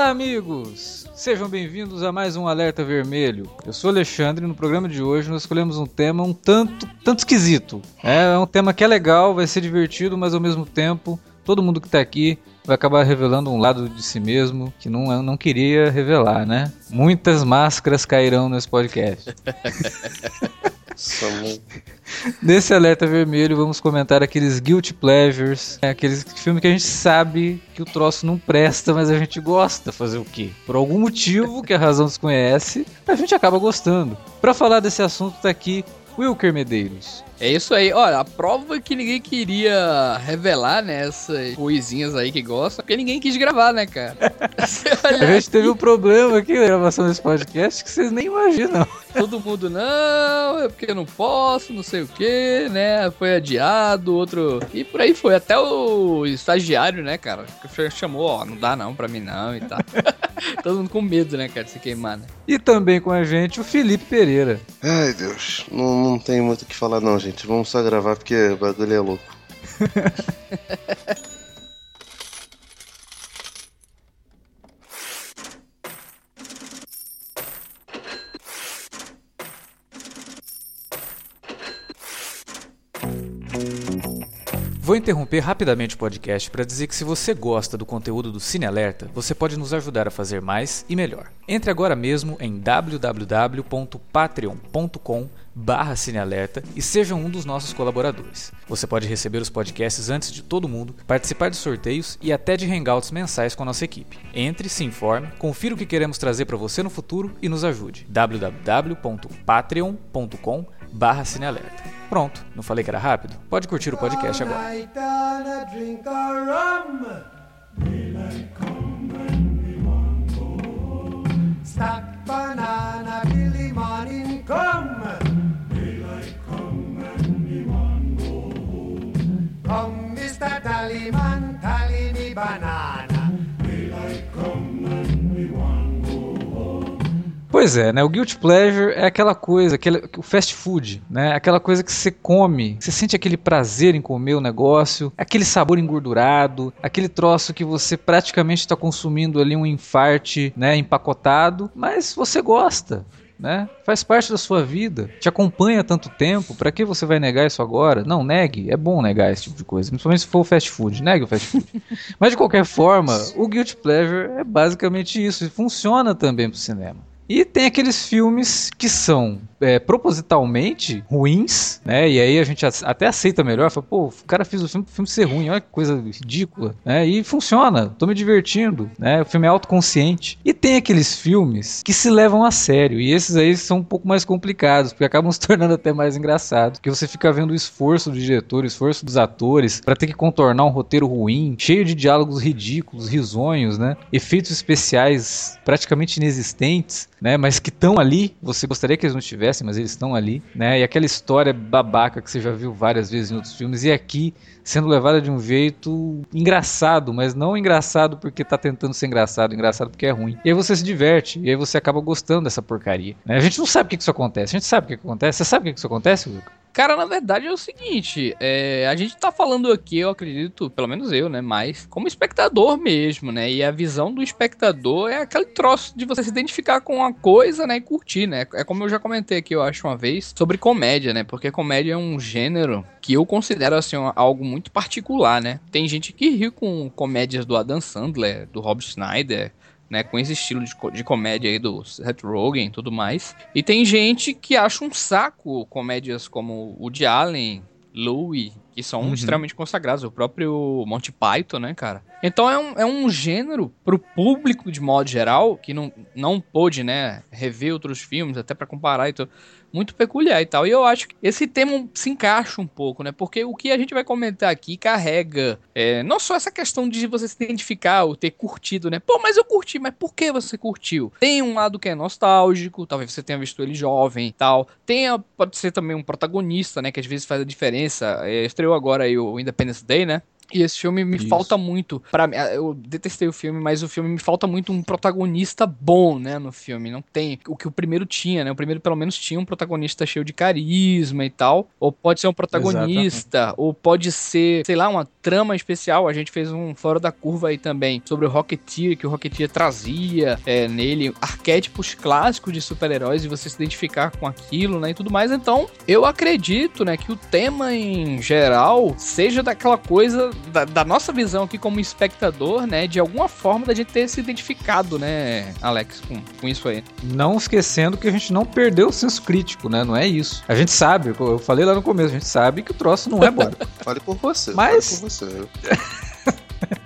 Olá, amigos! Sejam bem-vindos a mais um Alerta Vermelho. Eu sou Alexandre no programa de hoje nós escolhemos um tema um tanto, tanto esquisito. É um tema que é legal, vai ser divertido, mas ao mesmo tempo todo mundo que está aqui vai acabar revelando um lado de si mesmo que não, não queria revelar, né? Muitas máscaras cairão nesse podcast. Nesse alerta vermelho, vamos comentar aqueles guilty pleasures, né? aqueles filmes que a gente sabe que o troço não presta, mas a gente gosta. Fazer o quê? Por algum motivo que a razão desconhece, a gente acaba gostando. Para falar desse assunto, tá aqui Wilker Medeiros. É isso aí. Olha, a prova que ninguém queria revelar, né, essas coisinhas aí que gosta, porque ninguém quis gravar, né, cara? a gente teve um problema aqui na gravação desse podcast que vocês nem imaginam. Todo mundo, não, é porque eu não posso, não sei o que, né? Foi adiado, outro. E por aí foi. Até o estagiário, né, cara? Que chamou, ó, não dá não pra mim não e tal. Todo mundo com medo, né, cara, de se queimar, né? E também com a gente o Felipe Pereira. Ai, Deus, não, não tem muito o que falar não, gente gente. Vamos só gravar porque o bagulho é louco. Vou interromper rapidamente o podcast para dizer que se você gosta do conteúdo do Cine Alerta, você pode nos ajudar a fazer mais e melhor. Entre agora mesmo em www.patreon.com barra Cinealerta e seja um dos nossos colaboradores. Você pode receber os podcasts antes de todo mundo, participar de sorteios e até de hangouts mensais com a nossa equipe. Entre, se informe, confira o que queremos trazer para você no futuro e nos ajude. www.patreon.com barra Cinealerta. Pronto, não falei que era rápido? Pode curtir o podcast agora. Stop banana, Billy morning come. Banana. Pois é, né? O guilty pleasure é aquela coisa, aquele, o fast food, né? Aquela coisa que você come, você sente aquele prazer em comer o negócio, aquele sabor engordurado, aquele troço que você praticamente está consumindo ali um infarte, né? Empacotado, mas você gosta. Né? Faz parte da sua vida, te acompanha há tanto tempo, para que você vai negar isso agora? Não, negue, é bom negar esse tipo de coisa, principalmente se for o fast food, negue o fast food. Mas de qualquer forma, o guilty pleasure é basicamente isso, e funciona também pro cinema. E tem aqueles filmes que são é, propositalmente ruins, né? E aí a gente até aceita melhor. Fala, pô, o cara fez o filme o filme ser ruim, olha que coisa ridícula, né? E funciona, tô me divertindo, né? O filme é autoconsciente. E tem aqueles filmes que se levam a sério, e esses aí são um pouco mais complicados, porque acabam se tornando até mais engraçados, porque você fica vendo o esforço do diretor, o esforço dos atores, para ter que contornar um roteiro ruim, cheio de diálogos ridículos, risonhos, né? Efeitos especiais praticamente inexistentes, né? Mas que estão ali, você gostaria que eles não tivessem mas eles estão ali, né? E aquela história babaca que você já viu várias vezes em outros filmes, e aqui sendo levada de um jeito engraçado, mas não engraçado porque tá tentando ser engraçado, engraçado porque é ruim. E aí você se diverte, e aí você acaba gostando dessa porcaria. Né? A gente não sabe o que, que isso acontece, a gente sabe o que, que acontece. Você sabe o que, que isso acontece, Luca? Cara, na verdade é o seguinte, é, a gente tá falando aqui, eu acredito, pelo menos eu, né, mais como espectador mesmo, né, e a visão do espectador é aquele troço de você se identificar com uma coisa, né, e curtir, né, é como eu já comentei aqui, eu acho, uma vez, sobre comédia, né, porque comédia é um gênero que eu considero, assim, algo muito particular, né, tem gente que ri com comédias do Adam Sandler, do Rob Schneider, né, com esse estilo de, de comédia aí do Seth Rogen e tudo mais. E tem gente que acha um saco comédias como o de Allen, Louie, que são uhum. extremamente consagrados, o próprio Monty Python, né, cara? Então é um, é um gênero pro público de modo geral, que não, não pôde, né, rever outros filmes, até para comparar e tudo muito peculiar e tal. E eu acho que esse tema se encaixa um pouco, né? Porque o que a gente vai comentar aqui carrega é, não só essa questão de você se identificar ou ter curtido, né? Pô, mas eu curti, mas por que você curtiu? Tem um lado que é nostálgico, talvez você tenha visto ele jovem e tal. Tem, pode ser também um protagonista, né? Que às vezes faz a diferença. É, estreou agora aí o Independence Day, né? E esse filme me Isso. falta muito. Para eu detestei o filme, mas o filme me falta muito um protagonista bom, né, no filme. Não tem o que o primeiro tinha, né? O primeiro pelo menos tinha um protagonista cheio de carisma e tal. Ou pode ser um protagonista, ou pode ser, sei lá, uma trama especial. A gente fez um fora da curva aí também sobre o Rocketeer, que o Rocketeer trazia é, nele arquétipos clássicos de super-heróis e você se identificar com aquilo, né, e tudo mais. Então, eu acredito, né, que o tema em geral seja daquela coisa da, da nossa visão aqui como espectador, né, de alguma forma da gente ter se identificado, né, Alex, com, com isso aí. Não esquecendo que a gente não perdeu o senso crítico, né? Não é isso. A gente sabe, eu falei lá no começo, a gente sabe que o troço não é bom. Fale por você. Mas- Fale por você.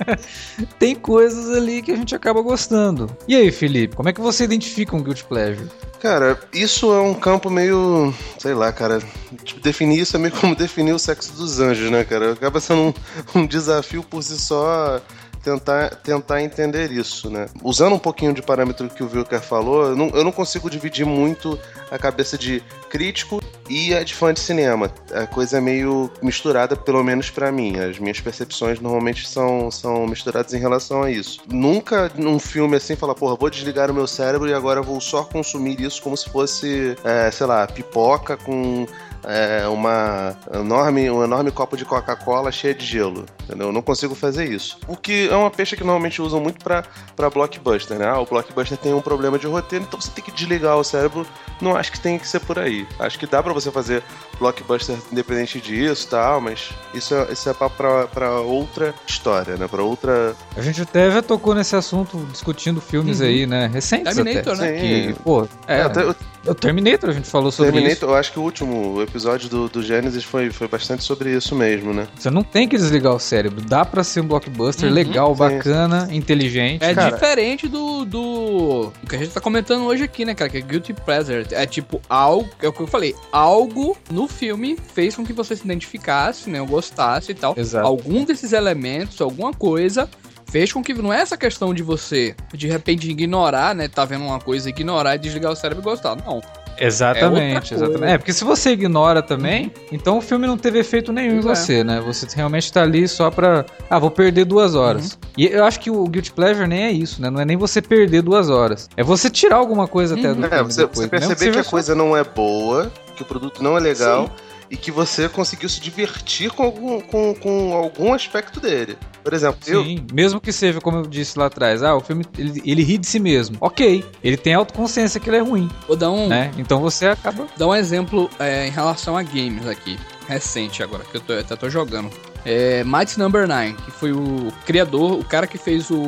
Tem coisas ali que a gente acaba gostando. E aí, Felipe, como é que você identifica um Guilty Pleasure? Cara, isso é um campo meio. sei lá, cara. Tipo, definir isso é meio como definir o sexo dos anjos, né, cara? Acaba sendo um, um desafio por si só tentar, tentar entender isso, né? Usando um pouquinho de parâmetro que o Wilker falou, eu não, eu não consigo dividir muito a cabeça de crítico e a de fã de cinema. A coisa é meio misturada, pelo menos pra mim. As minhas percepções normalmente são, são misturadas em relação a isso. Nunca num filme assim falar, porra, vou desligar o meu cérebro e agora vou só consumir isso como se fosse, é, sei lá, pipoca com é, uma enorme, um enorme copo de Coca-Cola cheia de gelo. Entendeu? Eu não consigo fazer isso. O que é uma peixe que normalmente usam muito pra, pra blockbuster, né? Ah, o blockbuster tem um problema de roteiro, então você tem que desligar o cérebro. Não acho que tem que ser por aí. Acho que dá pra você fazer blockbuster independente disso e tal, mas isso é, isso é papo pra, pra outra história, né? Pra outra. A gente até já tocou nesse assunto discutindo filmes Uhum. aí, né? Recentes Terminator, até. né? Que, Sim. pô, é, É, até- o o Terminator a gente falou sobre Terminator, eu acho que o último episódio do, do Gênesis foi, foi bastante sobre isso mesmo, né? Você não tem que desligar o cérebro. Dá pra ser um blockbuster Uhum, legal, sim. bacana, inteligente. É Cara- diferente do, do, do que a gente tá comentando hoje aqui, né, cara? Que é Guilty Pleasure. É tipo algo, é o que eu falei, algo no filme fez com que você se identificasse, né? Ou gostasse e tal. Exato. Algum desses elementos, alguma coisa, fez com que não é essa questão de você, de repente, ignorar, né? Tá vendo uma coisa, ignorar e desligar o cérebro e gostar. Não. É Exatamente, coisa. exatamente. É, porque se você ignora também, então o filme não teve efeito nenhum Pois em é. você, né? Você realmente tá ali só pra. Ah, vou perder duas horas. Uhum. E eu acho que o Guilty Pleasure nem é isso, né? Não é nem você perder duas horas. É você tirar alguma coisa até Uhum. do É, filme você, depois. você mesmo perceber que seja a coisa não é boa, que o produto não é legal e que você conseguiu se divertir com algum, com, com algum aspecto dele. Por exemplo, eu. Sim, mesmo que seja, como eu disse lá atrás, ah, o filme ele, ele ri de si mesmo. Ok, ele tem autoconsciência que ele é ruim, Vou dar um, né? Então você acaba. dar um exemplo é, em relação a games aqui. Recente agora, que eu tô, eu até tô jogando. É Might Number 9, que foi o criador, o cara que fez o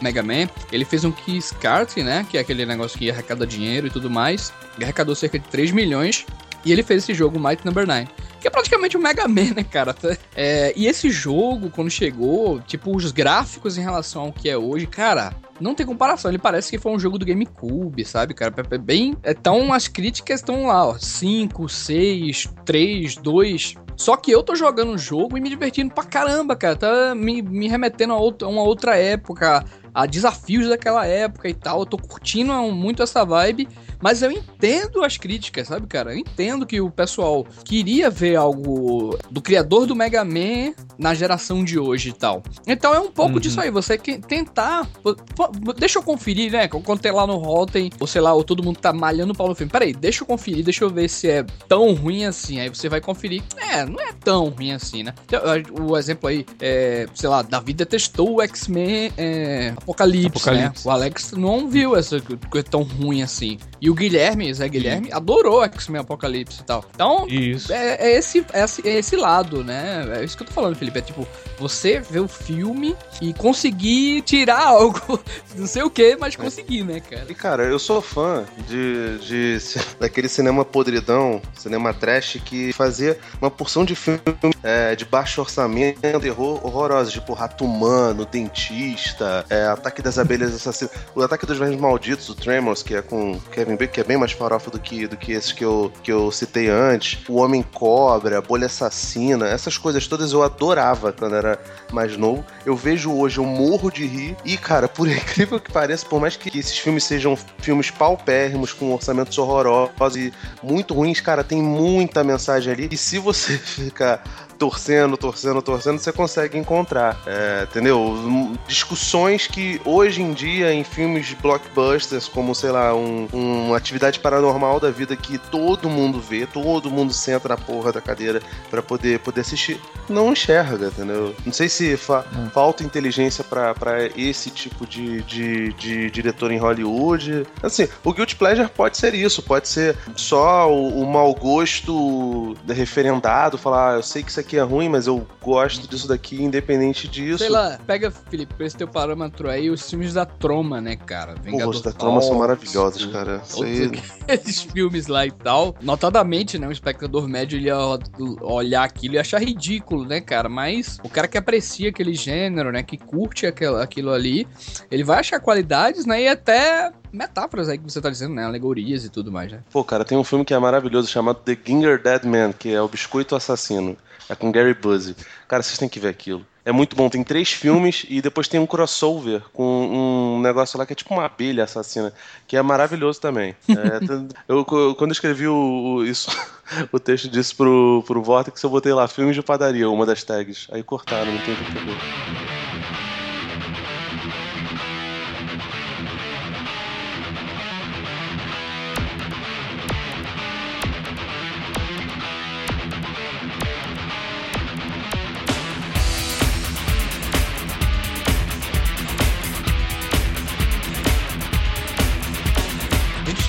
Mega Man. Ele fez um Kiss Kart, né? Que é aquele negócio que arrecada dinheiro e tudo mais. Ele arrecadou cerca de 3 milhões. E ele fez esse jogo, Might Number 9. Que é praticamente um Mega Man, né, cara? É, e esse jogo, quando chegou, tipo, os gráficos em relação ao que é hoje, cara, não tem comparação. Ele parece que foi um jogo do GameCube, sabe, cara? Bem. Então as críticas estão lá, ó. 5, 6, 3, 2. Só que eu tô jogando o jogo e me divertindo pra caramba, cara. Tá me, me remetendo a outra, uma outra época, a desafios daquela época e tal. Eu tô curtindo muito essa vibe. Mas eu entendo as críticas, sabe, cara? Eu entendo que o pessoal queria ver algo do criador do Mega Man na geração de hoje e tal. Então é um pouco Uhum. disso aí, você que tentar. Deixa eu conferir, né? Quando tem lá no Rotten, ou sei lá, ou todo mundo tá malhando o pau no filme. Peraí, deixa eu conferir, deixa eu ver se é tão ruim assim. Aí você vai conferir. É, não é tão ruim assim, né? Então, O exemplo aí, é, sei lá, Davi detestou o X-Men é, Apocalipse, Apocalipse. né? O Alex não viu essa coisa tão ruim assim. E o Guilherme, Zé Guilherme, adorou X-Men Apocalipse e tal. Então, Isso. é, é esse, é, é esse lado, né? É isso que eu tô falando, Felipe. É tipo, você ver o filme e conseguir tirar algo, não sei o que, mas conseguir, né, cara? E cara, eu sou fã de, de daquele cinema podridão, cinema trash, que fazia uma porção de filmes é, de baixo orçamento, terror horrorosos, tipo Rato Humano, Dentista, é, Ataque das Abelhas Assassinas, o Ataque dos Vermes Malditos, o Tremors, que é com Kevin Que é bem mais farofa do que, do que esses que eu, que eu citei antes, o Homem Cobra, Bolha Assassina, essas coisas todas eu adorava quando era mais novo. Eu vejo hoje, eu morro de rir. E, cara, por incrível que pareça, por mais que esses filmes sejam filmes paupérrimos, com orçamentos horrorosos e muito ruins, cara, tem muita mensagem ali. E se você ficar torcendo, torcendo, torcendo, você consegue encontrar. É, entendeu? Discussões que hoje em dia em filmes blockbusters, como, sei lá, um, uma atividade paranormal da vida que todo mundo vê, todo mundo senta na porra da cadeira para poder, poder assistir, não enxerga, entendeu? Não sei se fa hum. falta inteligência para esse tipo de, de, de, diretor em Hollywood. Assim, o Guilty Pleasure pode ser isso, pode ser só o, o mau gosto referendado, falar, ah, eu sei que isso aqui é ruim, mas eu gosto disso daqui, independente disso. Sei lá, pega, Felipe, pra esse teu parâmetro aí, os filmes da Troma, né, cara? Vingador os da Troma são maravilhosos, cara. Esses filmes lá e tal. Notadamente, né, um espectador médio ele ia olhar aquilo e achar ridículo, né, cara? Mas o cara que aprecia aquele gênero, né, que curte aquilo ali, ele vai achar qualidades, né, e até metáforas aí que você tá dizendo, né? Alegorias e tudo mais, né? Pô, cara, tem um filme que é maravilhoso chamado The Ginger Dead Man, que é o Biscoito Assassino. É com Gary Buzzy. Cara, vocês têm que ver aquilo. É muito bom. Tem três filmes e depois tem um crossover com um negócio lá que é tipo uma abelha assassina, que é maravilhoso também. É, eu, quando eu escrevi o, isso, o texto disso pro, pro Vortex, eu botei lá filmes de padaria, uma das tags. Aí cortaram, não tem o que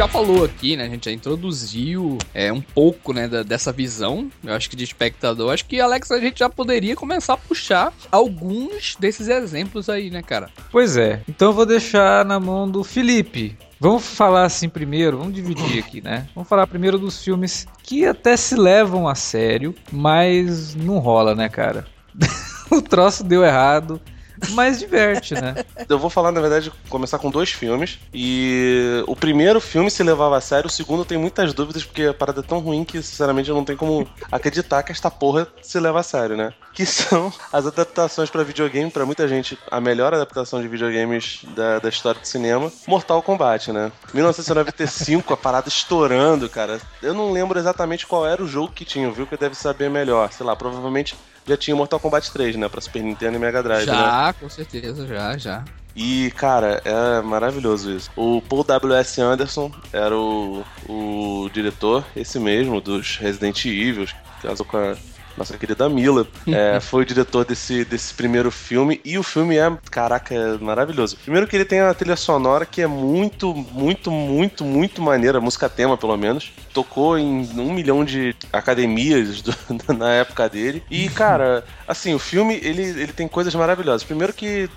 já falou aqui, né? A gente já introduziu é, um pouco, né, da, dessa visão, eu acho que de espectador. Acho que, Alex, a gente já poderia começar a puxar alguns desses exemplos aí, né, cara? Pois é. Então eu vou deixar na mão do Felipe. Vamos falar assim primeiro, vamos dividir aqui, né? Vamos falar primeiro dos filmes que até se levam a sério, mas não rola, né, cara? o troço deu errado mas diverte, né? Eu vou falar, na verdade, começar com dois filmes. E o primeiro filme se levava a sério, o segundo tem muitas dúvidas, porque a parada é tão ruim que, sinceramente, eu não tenho como acreditar que esta porra se leva a sério, né? Que são as adaptações para videogame, para muita gente, a melhor adaptação de videogames da, da história do cinema, Mortal Kombat, né? 1995, a parada estourando, cara. Eu não lembro exatamente qual era o jogo que tinha, viu? Que deve saber melhor. Sei lá, provavelmente já tinha Mortal Kombat 3, né? Pra Super Nintendo e Mega Drive, já, né? com certeza, já, já. E, cara, é maravilhoso isso. O Paul W.S. Anderson era o, o diretor, esse mesmo, dos Resident Evil, que casou com a nossa querida Mila, é, foi o diretor desse, desse primeiro filme. E o filme é, caraca, é maravilhoso. Primeiro que ele tem a trilha sonora que é muito, muito, muito, muito maneira, música tema pelo menos. Tocou em um milhão de academias do, na época dele. E, cara, assim, o filme ele, ele tem coisas maravilhosas. Primeiro que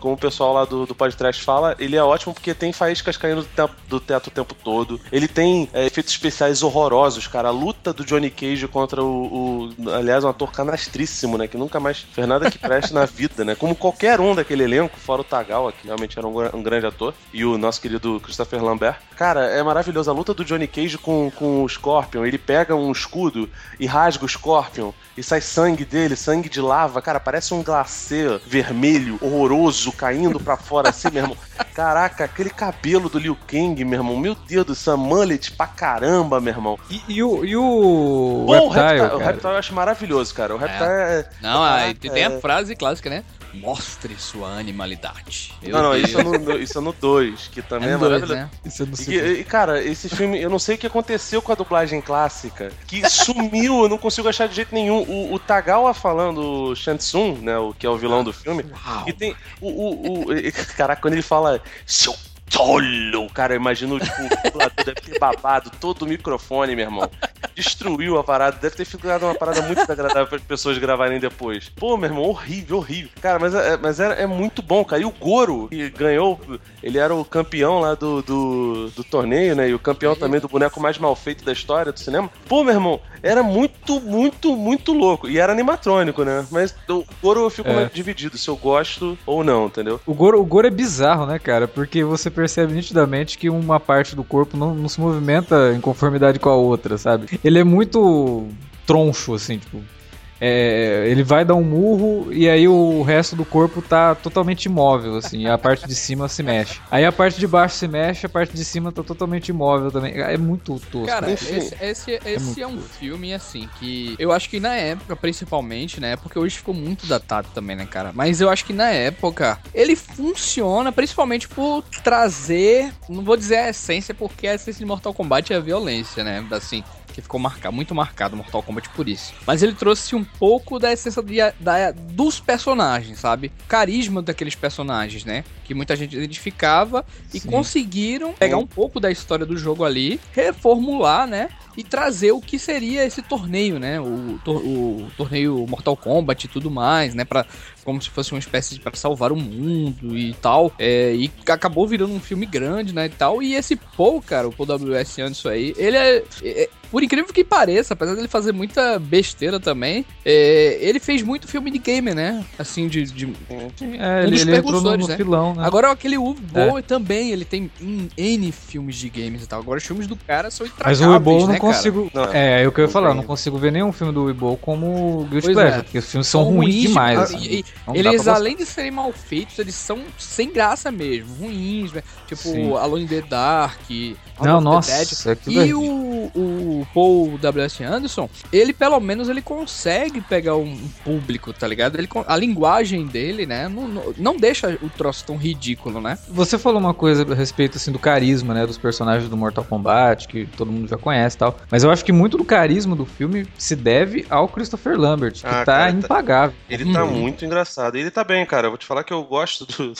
como o pessoal lá do, do podcast fala, ele é ótimo porque tem faíscas caindo do, do teto o tempo todo. Ele tem é, efeitos especiais horrorosos, cara. A luta do Johnny Cage contra o, o, Aliás, um ator canastríssimo, né? Que nunca mais fez nada que preste na vida, né? Como qualquer um daquele elenco, fora o Tagawa, que realmente era um, um grande ator, e o nosso querido Christopher Lambert. Cara, é maravilhoso. A luta do Johnny Cage com, com o Scorpion. Ele pega um escudo e rasga o Scorpion e sai sangue dele, sangue de lava. Cara, parece um glacê vermelho, horroroso caindo pra fora assim, meu irmão. Caraca, aquele cabelo do Liu Kang, meu irmão. Meu Deus do céu, mullet pra caramba, meu irmão. E, e o. E o. Reptile, o Reptile, o Reptile eu acho maravilhoso, cara. O Reptile é. é... Não, aí tem a frase clássica, né? Mostre sua animalidade. Meu não, não, isso é, no, isso é no 2, que também é, é maravilhoso. Né? Isso é no e, e, cara, esse filme, eu não sei o que aconteceu com a dublagem clássica, que sumiu, eu não consigo achar de jeito nenhum. O, o Tagawa falando Shansung, né, o que é o vilão do filme, Uau. e tem o, o, o, caraca, quando ele fala seu tolo, cara, eu imagino, tipo, o dublador deve ter babado todo o microfone, meu irmão destruiu a parada. Deve ter ficado uma parada muito desagradável para as pessoas gravarem depois. Pô, meu irmão, horrível, horrível. Cara, mas, é, mas é, é muito bom, cara. E o Goro, que ganhou, ele era o campeão lá do, do, do torneio, né? E o campeão também do boneco mais mal feito da história do cinema. Pô, meu irmão, era muito, muito, muito louco. E era animatrônico, né? Mas o Goro eu fico é. dividido se eu gosto ou não, entendeu? O Goro, o Goro é bizarro, né, cara? Porque você percebe nitidamente que uma parte do corpo não, não se movimenta em conformidade com a outra, sabe? ele é muito troncho, assim, tipo. É, ele vai dar um murro e aí o resto do corpo tá totalmente imóvel, assim, e a parte de cima se mexe. Aí a parte de baixo se mexe, a parte de cima tá totalmente imóvel também. É muito tosco. Cara, esse, esse, esse é, é um tosco. filme, assim, que eu acho que na época, principalmente, né, porque hoje ficou muito datado também, né, cara? Mas eu acho que na época ele funciona principalmente por trazer, não vou dizer a essência, porque a essência de Mortal Kombat é a violência, né? Assim, que ficou marcado, muito marcado Mortal Kombat por isso. Mas ele trouxe um pouco da essência de, da, dos personagens, sabe? Carisma daqueles personagens, né? Que muita gente identificava e Sim. conseguiram pegar um pouco da história do jogo ali, reformular, né? E trazer o que seria esse torneio, né? O, o torneio Mortal Kombat e tudo mais, né? Pra, como se fosse uma espécie de para salvar o mundo e tal. É, e acabou virando um filme grande, né? E tal. E esse Paul, cara, o Paul W.S. Anderson aí, ele é, é por incrível que pareça, apesar dele fazer muita besteira também, é, ele fez muito filme de gamer, né? Assim, de. de é, um ele, ele entrou no, né? filão, né? Agora aquele Boll é. também, ele tem N filmes de games e tal. Agora os filmes do cara são intragáveis, Mas o Boll né, não consigo. Não, é, é o que eu ia falar, não consigo ver nenhum filme do Boll como Guilty Pleasure, é. porque os filmes são, são ruins, ruins demais. Assim. E, eles, além de serem mal feitos, eles são sem graça mesmo, ruins, né? Tipo, Sim. Alone in the Dark. Não, nossa. É e o, o Paul W.S. Anderson, ele pelo menos ele consegue pegar um público, tá ligado? Ele, a linguagem dele, né, não, não deixa o troço tão ridículo, né? Você falou uma coisa a respeito, assim, do carisma, né, dos personagens do Mortal Kombat, que todo mundo já conhece e tal. Mas eu acho que muito do carisma do filme se deve ao Christopher Lambert, que ah, tá cara, tá impagável. Ele tá uhum. muito engraçado. Ele tá bem, cara. Eu vou te falar que eu gosto do,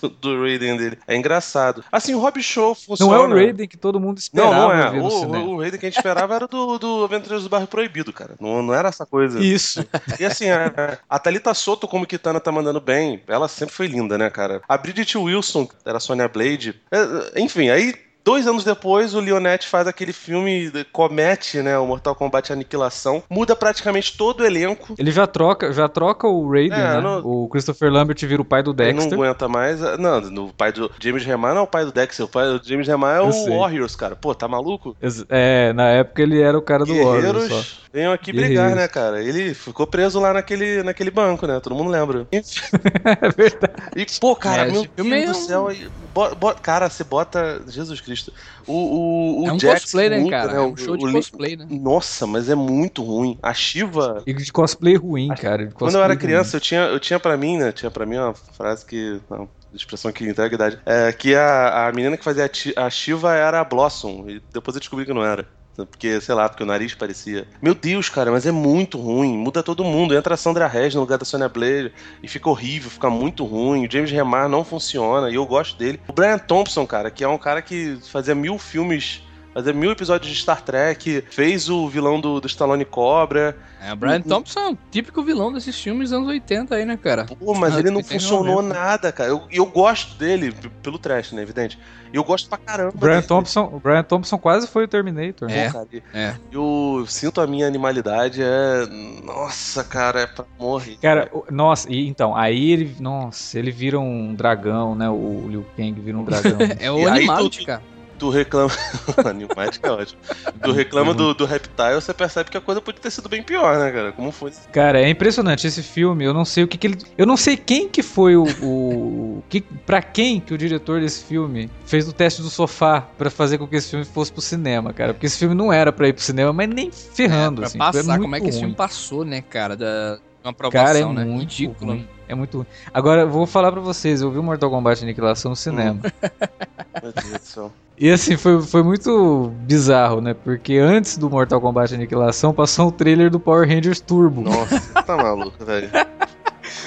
do, do Raiden dele. É engraçado. Assim, o Rob Show funciona. Não é o Raiden que todo mundo esperava. Não, não é. O, o Raiden que a gente esperava era do, do Aventureiros do Bairro Proibido, cara. Não, não era essa coisa. Isso. E assim, a, a Thalita Soto, como Kitana tá mandando bem, ela sempre foi linda, né, cara? A Bridget Wilson, era a Sonya Blade. É, enfim, aí Dois anos depois, o Leonetti faz aquele filme, comete, né, o Mortal Kombat Aniquilação, muda praticamente todo o elenco. Ele já troca, já troca o Raiden, é, né? No... O Christopher Lambert vira o pai do Dexter. Ele não aguenta mais. Não, o pai do James Remar não é o pai do Dexter, o pai do James Remar é o Warriors, cara. Pô, tá maluco? É, na época ele era o cara do Guerreiros Warriors. Só. Venham aqui brigar, né, cara? Ele ficou preso lá naquele, naquele banco, né? Todo mundo lembra. é verdade. E, pô, cara, é, meu Deus do céu. Bo, bo, cara, você bota. Jesus Cristo. O, o, o é um Jax cosplay, né, cara? Né? É um show de o, cosplay, né? Nossa, mas é muito ruim. A Shiva. E de cosplay ruim, cara. Quando eu era criança, eu tinha, eu tinha pra mim, né? Tinha pra mim uma frase que. Não, expressão que entrega a idade. É, que a, a menina que fazia a, a Shiva era a Blossom. E depois eu descobri que não era. Porque, sei lá, porque o nariz parecia. Meu Deus, cara, mas é muito ruim. Muda todo mundo. Entra a Sandra Hess no lugar da Sonya Blair e fica horrível, fica muito ruim. O James Remar não funciona e eu gosto dele. O Brian Thompson, cara, que é um cara que fazia mil filmes fazer mil episódios de Star Trek, fez o vilão do, do Stallone Cobra. É, o Brian Thompson é um típico vilão desses filmes dos anos 80 aí, né, cara? Pô, mas ah, ele não funcionou nada, cara. Eu, eu gosto dele pelo trash, né, evidente. E eu gosto pra caramba. Brian, Thompson, o Brian Thompson quase foi o Terminator. É, né? e, é. Eu sinto a minha animalidade, é... Nossa, cara, é pra morrer. Cara, nossa, e então, aí ele, nossa, ele vira um dragão, né, o Liu Kang vira um dragão. é o animal, cara tu reclama. Animais que é ótimo. Tu reclama do, do Reptile, você percebe que a coisa podia ter sido bem pior, né, cara? Como foi? Cara, é impressionante esse filme. Eu não sei o que, que ele. Eu não sei quem que foi o. o que, pra quem que o diretor desse filme fez o teste do sofá para fazer com que esse filme fosse pro cinema, cara. Porque esse filme não era pra ir pro cinema, mas nem ferrando. É, pra assim, passar, como é que esse filme passou, né, cara? Da. Uma aprovação, cara, é né? muito ridículo. Ruim. É muito ruim. Agora, eu vou falar para vocês, eu vi o Mortal Kombat Aniquilação no cinema. Meu Deus do céu. E assim, foi, foi muito bizarro, né? Porque antes do Mortal Kombat Aniquilação passou o trailer do Power Rangers Turbo. Nossa, tá maluco, velho.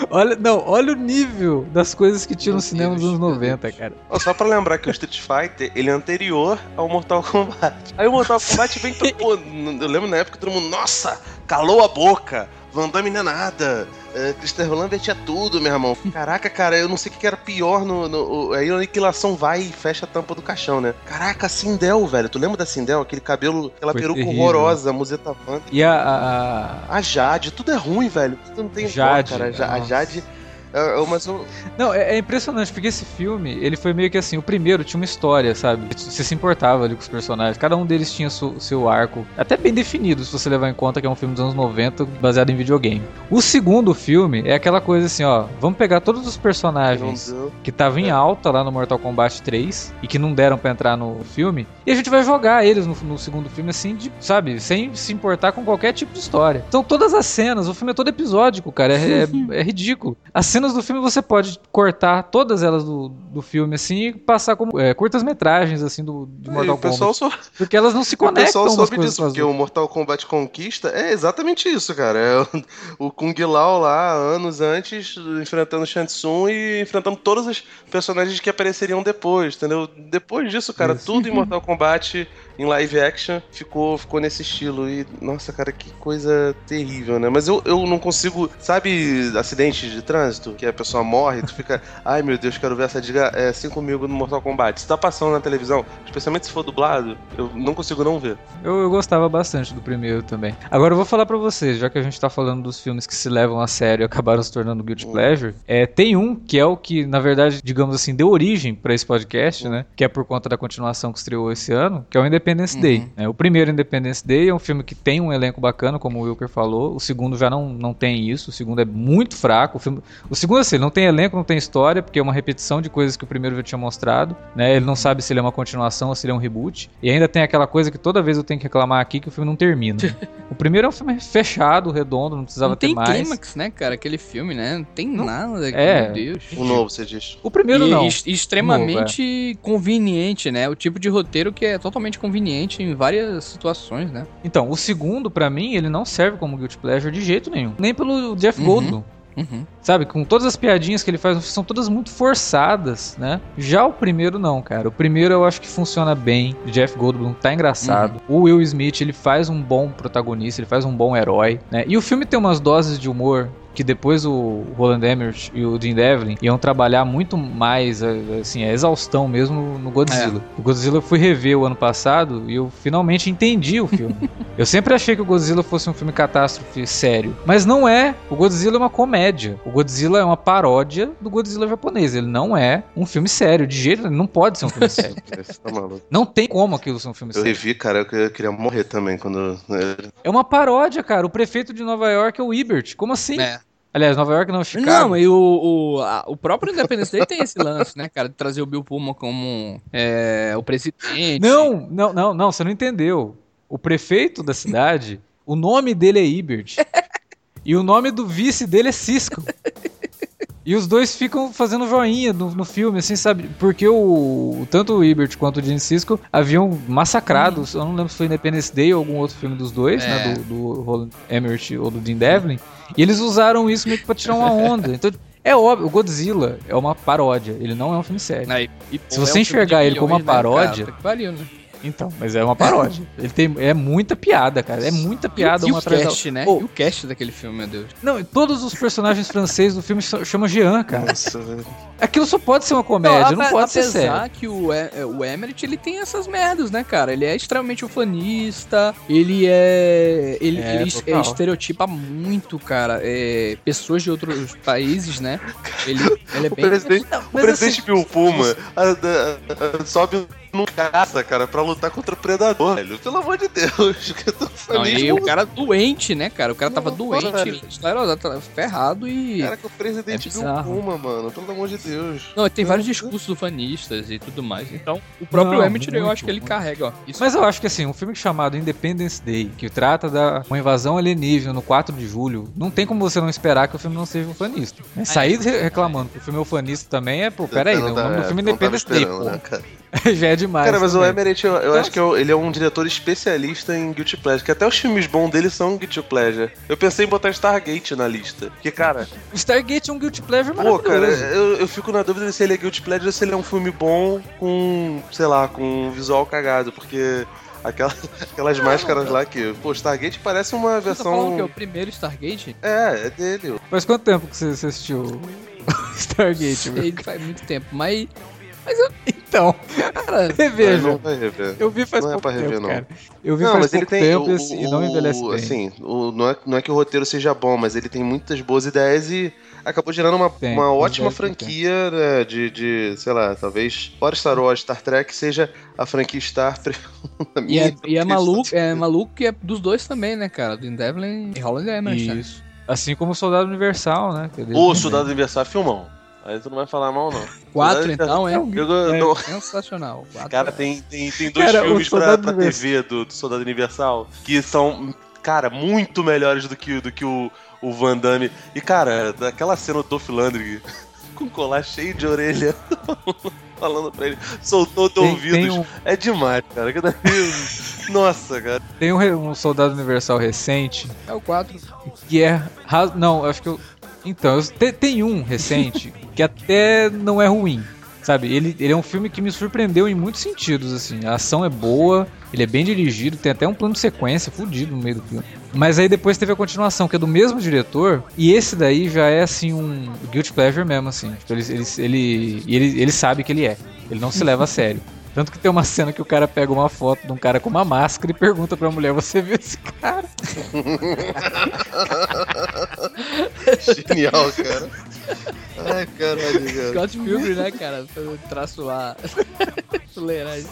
Olha, não, olha o nível das coisas que tinha no cinema dos anos 90, cara. só pra lembrar que o Street Fighter, ele é anterior ao Mortal Kombat. Aí o Mortal Kombat vem pra, pô, eu lembro na época que todo mundo, nossa, calou a boca. Van Damme não é nada. Uh, Christopher Lambert é tudo, meu irmão. Caraca, cara, eu não sei o que era pior no. no aí a aniquilação vai e fecha a tampa do caixão, né? Caraca, a Sindel, velho. Tu lembra da Sindel? Aquele cabelo, aquela Foi peruca terrível. horrorosa, a museta Van. E a, a, a. Jade, tudo é ruim, velho. Tudo não tem Jade, cara. A Jade. É, é, mas eu... Não, é, é, impressionante, porque esse filme, ele foi meio que assim, o primeiro tinha uma história, sabe? Você se importava ali com os personagens, cada um deles tinha o seu arco, até bem definido, se você levar em conta que é um filme dos anos 90, baseado em videogame. O segundo filme é aquela coisa assim, ó, vamos pegar todos os personagens que estavam em alta lá no Mortal Kombat 3 e que não deram para entrar no filme, e a gente vai jogar eles no, no segundo filme assim, de, sabe, sem se importar com qualquer tipo de história. Então todas as cenas, o filme é todo episódico, cara, é, é, é ridículo. As cenas do filme você pode cortar todas elas do, do filme assim e passar como é, curtas metragens assim do de Mortal é, Kombat. Só... Porque elas não se conectam. O pessoal soube disso, porque o Mortal Kombat Conquista é exatamente isso, cara. É o, Kung Lao lá anos antes enfrentando Shang Tsung e enfrentando todos os personagens que apareceriam depois, entendeu? Depois disso, cara, isso. tudo em Mortal Kombat em live action ficou, ficou nesse estilo. E, nossa, cara, que coisa terrível, né? Mas eu, eu não consigo. Sabe acidente de trânsito? Que a pessoa morre, tu fica, ai meu Deus, quero ver essa diga é, assim comigo no Mortal Kombat. Se tá passando na televisão, especialmente se for dublado, eu não consigo não ver. Eu, eu gostava bastante do primeiro também. Agora eu vou falar para vocês, já que a gente tá falando dos filmes que se levam a sério e acabaram se tornando Guilty hum. Pleasure, é, tem um que é o que, na verdade, digamos assim, deu origem para esse podcast, hum. né? Que é por conta da continuação que estreou esse ano, que é o Independence Independence uhum. Day. Né? O primeiro Independence Day é um filme que tem um elenco bacana, como o Wilker falou. O segundo já não, não tem isso. O segundo é muito fraco. O, filme... o segundo, assim, ele não tem elenco, não tem história, porque é uma repetição de coisas que o primeiro já tinha mostrado. Né? Ele não sabe se ele é uma continuação ou se ele é um reboot. E ainda tem aquela coisa que toda vez eu tenho que reclamar aqui que o filme não termina. o primeiro é um filme fechado, redondo, não precisava não ter mais. Tem clímax, né, cara? Aquele filme, né? Não tem não, nada. É. Meu Deus. O novo, você diz. O primeiro e, não. extremamente novo, é. conveniente, né? O tipo de roteiro que é totalmente conveniente em várias várias situações, né? Então, o segundo, para mim, ele não serve como Guilty Pleasure de jeito nenhum. Nem pelo Jeff uhum. Goldblum. Uhum. Sabe, com todas as piadinhas que ele faz, são todas muito forçadas, né? Já o primeiro não, cara. O primeiro eu acho que funciona bem. O Jeff Goldblum tá engraçado. Uhum. O Will Smith, ele faz um bom protagonista, ele faz um bom herói, né? E o filme tem umas doses de humor que depois o Roland Emmerich e o Jim Devlin iam trabalhar muito mais, eh, assim, a exaustão mesmo no Godzilla. É. O Godzilla eu fui rever o ano passado e eu finalmente entendi o filme. eu sempre achei que o Godzilla fosse um filme catástrofe sério, mas não é. O Godzilla é uma comédia. O Godzilla é uma paródia do Godzilla japonês. Ele não é um filme sério, de jeito nenhum. Não pode ser um filme sério. tá não tem como aquilo ser um filme eu sério. Eu revi, cara, eu queria morrer também quando. É uma paródia, cara. O prefeito de Nova York é o Ebert. Como assim? É. Aliás, Nova York não, Chicago. Não, e o, o, a, o próprio Independence Day tem esse lance, né, cara? De trazer o Bill Pullman como é, o presidente. Não, não, não, não, você não entendeu. O prefeito da cidade, o nome dele é Ibert. e o nome do vice dele é Cisco. E os dois ficam fazendo joinha no, no filme, assim, sabe? Porque o tanto o Ebert quanto o Gene Cisco haviam massacrado, eu não lembro se foi Independence Day ou algum outro filme dos dois, né? é. né? Do, do Roland Emmerich ou do Dean Devlin. E eles usaram isso meio que pra tirar uma onda. Então, é óbvio, o Godzilla é uma paródia, ele não é um filme sério. Ah, e, Se você é um enxergar ele como uma paródia. Né, cara, valeu, né? Então, mas é uma paródia. Ele tem é muita piada, cara. É muita piada e, uma e atrás cast, da... né? Oh. E o cast daquele filme, meu Deus. Não, todos os personagens franceses do filme chamam Jean, cara. Nossa, velho. Aquilo só pode ser uma comédia, não, não pode ser sério. Apesar que o, é, o Emmerich, ele tem essas merdas, né, cara? Ele é extremamente ufanista, ele é... Ele, é, ele é, estereotipa muito, cara, é, pessoas de outros países, né? Ele, ele é bem... O presidente, não, o presidente assim, Bill Puma a, a, a, sobe no caça, cara, pra lutar contra o predador, velho. Pelo amor de Deus. Não, e o cara doente, né, cara? O cara tava não, doente, esclerosado, tava ferrado e. Cara, que o presidente é Puma, mano. Pelo amor de Deus. Não, tem vários discursos fanistas e tudo mais. Então, o próprio Emmett, eu acho que ele carrega, ó. Isso Mas eu acho que assim, um filme chamado Independence Day, que trata da uma invasão alienígena no 4 de julho, não tem como você não esperar que o filme não seja ufanista. Né? Sair reclamando que o filme é ufanista também é, pô, peraí, o nome do filme é Independence Day, pô. Né, Já é demais. Cara, mas também. o Emmerich, eu, eu acho que eu, ele é um diretor especialista em Guilty Pleasure, que até os filmes bons dele são Guilty Pleasure. Eu pensei em botar Stargate na lista. Porque, cara. Stargate é um Guilty Pleasure maravilhoso. Pô, cara, eu, eu fico na dúvida se ele é Guilty Pleasure ou se ele é um filme bom com, sei lá, com um visual cagado, porque. Aquelas, aquelas não, máscaras não, lá que. Pô, Stargate parece uma você versão. Tá que é o primeiro Stargate? É, é dele. Faz quanto tempo que você assistiu Stargate? Sei, faz muito tempo, mas. Mas eu. Então, Cara, Não reveja. vai rever. Eu vi faz Não é pouco pra rever, tempo, não. cara. Eu vi Não, faz mas ele pouco tem. tempo o, e assim, não envelhece bem. assim, o- não, é, não é que o roteiro seja bom, mas ele tem muitas boas ideias e acabou gerando uma, Tem, uma ótima franquia né, de, de, sei lá, talvez fora Star Wars, Star Trek seja a franquia Star. e minha é, e é maluco, é maluco que é dos dois também, né, cara? Do Devlin e Holland Emmerich. Isso. Assim como o Soldado Universal, né? é O. Soldado Universal é filmão. Aí tu não vai falar mal, não. Quatro, então, é? Eu- É. não- Sensacional. Quatro. Cara, tem, tem, tem dois Cara, filmes pra, pra TV do, do Soldado Universal que são, cara, muito melhores do que, do que o, o Van Damme. E, cara, daquela cena do Dolph Lundgren com o colar cheio de orelha falando pra ele, soltou do ouvidos. um, É demais, cara. Que daí- Nossa, cara. tem um, um Soldado Universal recente É o 4. que é. Não, acho que eu. Então, eu- te- tem um recente que até não é ruim. Sabe, ele, ele é um filme que me surpreendeu em muitos sentidos, assim. A ação é boa, ele é bem dirigido, tem até um plano de sequência fudido no meio do filme. Mas aí depois teve a continuação, que é do mesmo diretor, e esse daí já é, assim, um guilty pleasure mesmo, assim. Tipo, ele, ele, ele, ele, ele sabe que ele é. Ele não se leva a sério. Tanto que tem uma cena que o cara pega uma foto de um cara com uma máscara e pergunta pra mulher, você viu esse cara? Genial, cara. Ai, caralho, cara. Scott Pilgrim, né, cara? Pelo traço lá. Fuleiragem.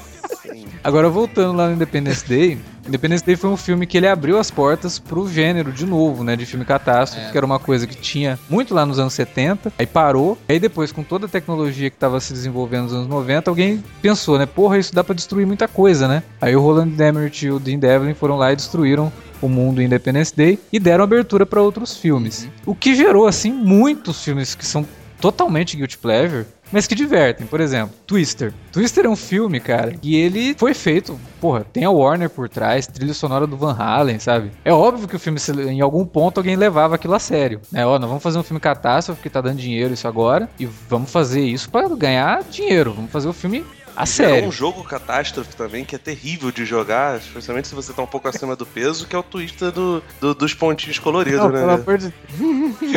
Agora, voltando lá no Independence Day, Independence Day foi um filme que ele abriu as portas pro gênero de novo, né? De filme catástrofe, É. que era uma coisa que tinha muito lá nos anos 70, aí parou. Aí depois, com toda a tecnologia que tava se desenvolvendo nos anos 90, alguém pensou, né? Porra, isso dá pra destruir muita coisa, né? Aí o Roland Emmerich e o Dean Devlin foram lá e destruíram o mundo Independence Day e deram abertura pra outros filmes. O que gerou, assim, muitos filmes que são totalmente guilty pleasure, mas que divertem. Por exemplo, Twister. Twister é um filme, cara, que ele foi feito, porra, tem a Warner por trás, trilha sonora do Van Halen, sabe? É óbvio que o filme, em algum ponto, alguém levava aquilo a sério. Né? Ó, nós vamos fazer um filme catástrofe que tá dando dinheiro isso agora, e vamos fazer isso pra ganhar dinheiro. Vamos fazer o filme a É sério. um jogo catástrofe também que é terrível de jogar, especialmente se você tá um pouco acima do peso, que é o twister do, do- dos pontinhos coloridos, Não, né? pelo amor de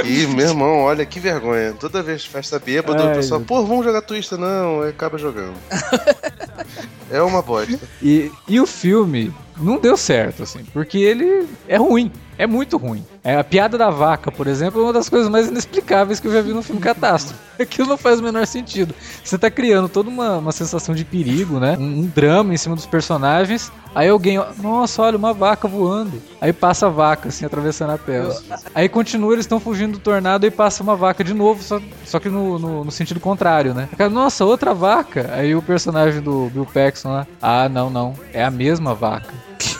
Ih, meu irmão, olha que vergonha. Toda vez festa bêbado, Ai, o pessoal, pô, vamos jogar Twister. Não, acaba jogando. é uma bosta. E, e o filme não deu certo, assim, porque ele é ruim. É muito ruim. É, a piada da vaca, por exemplo, é uma das coisas mais inexplicáveis que eu já vi num filme catástrofe. Aquilo não faz o menor sentido. Você tá criando toda uma, uma sensação de perigo, né? Um, um drama em cima dos personagens. Aí alguém, nossa, olha, uma vaca voando. Aí passa a vaca, assim, atravessando a tela. Aí continua, eles estão fugindo do tornado e passa uma vaca de novo, só, só que no, no, no sentido contrário, né? Cara, nossa, outra vaca. Aí o personagem do Bill Paxton lá, ah, não, não, é a mesma vaca.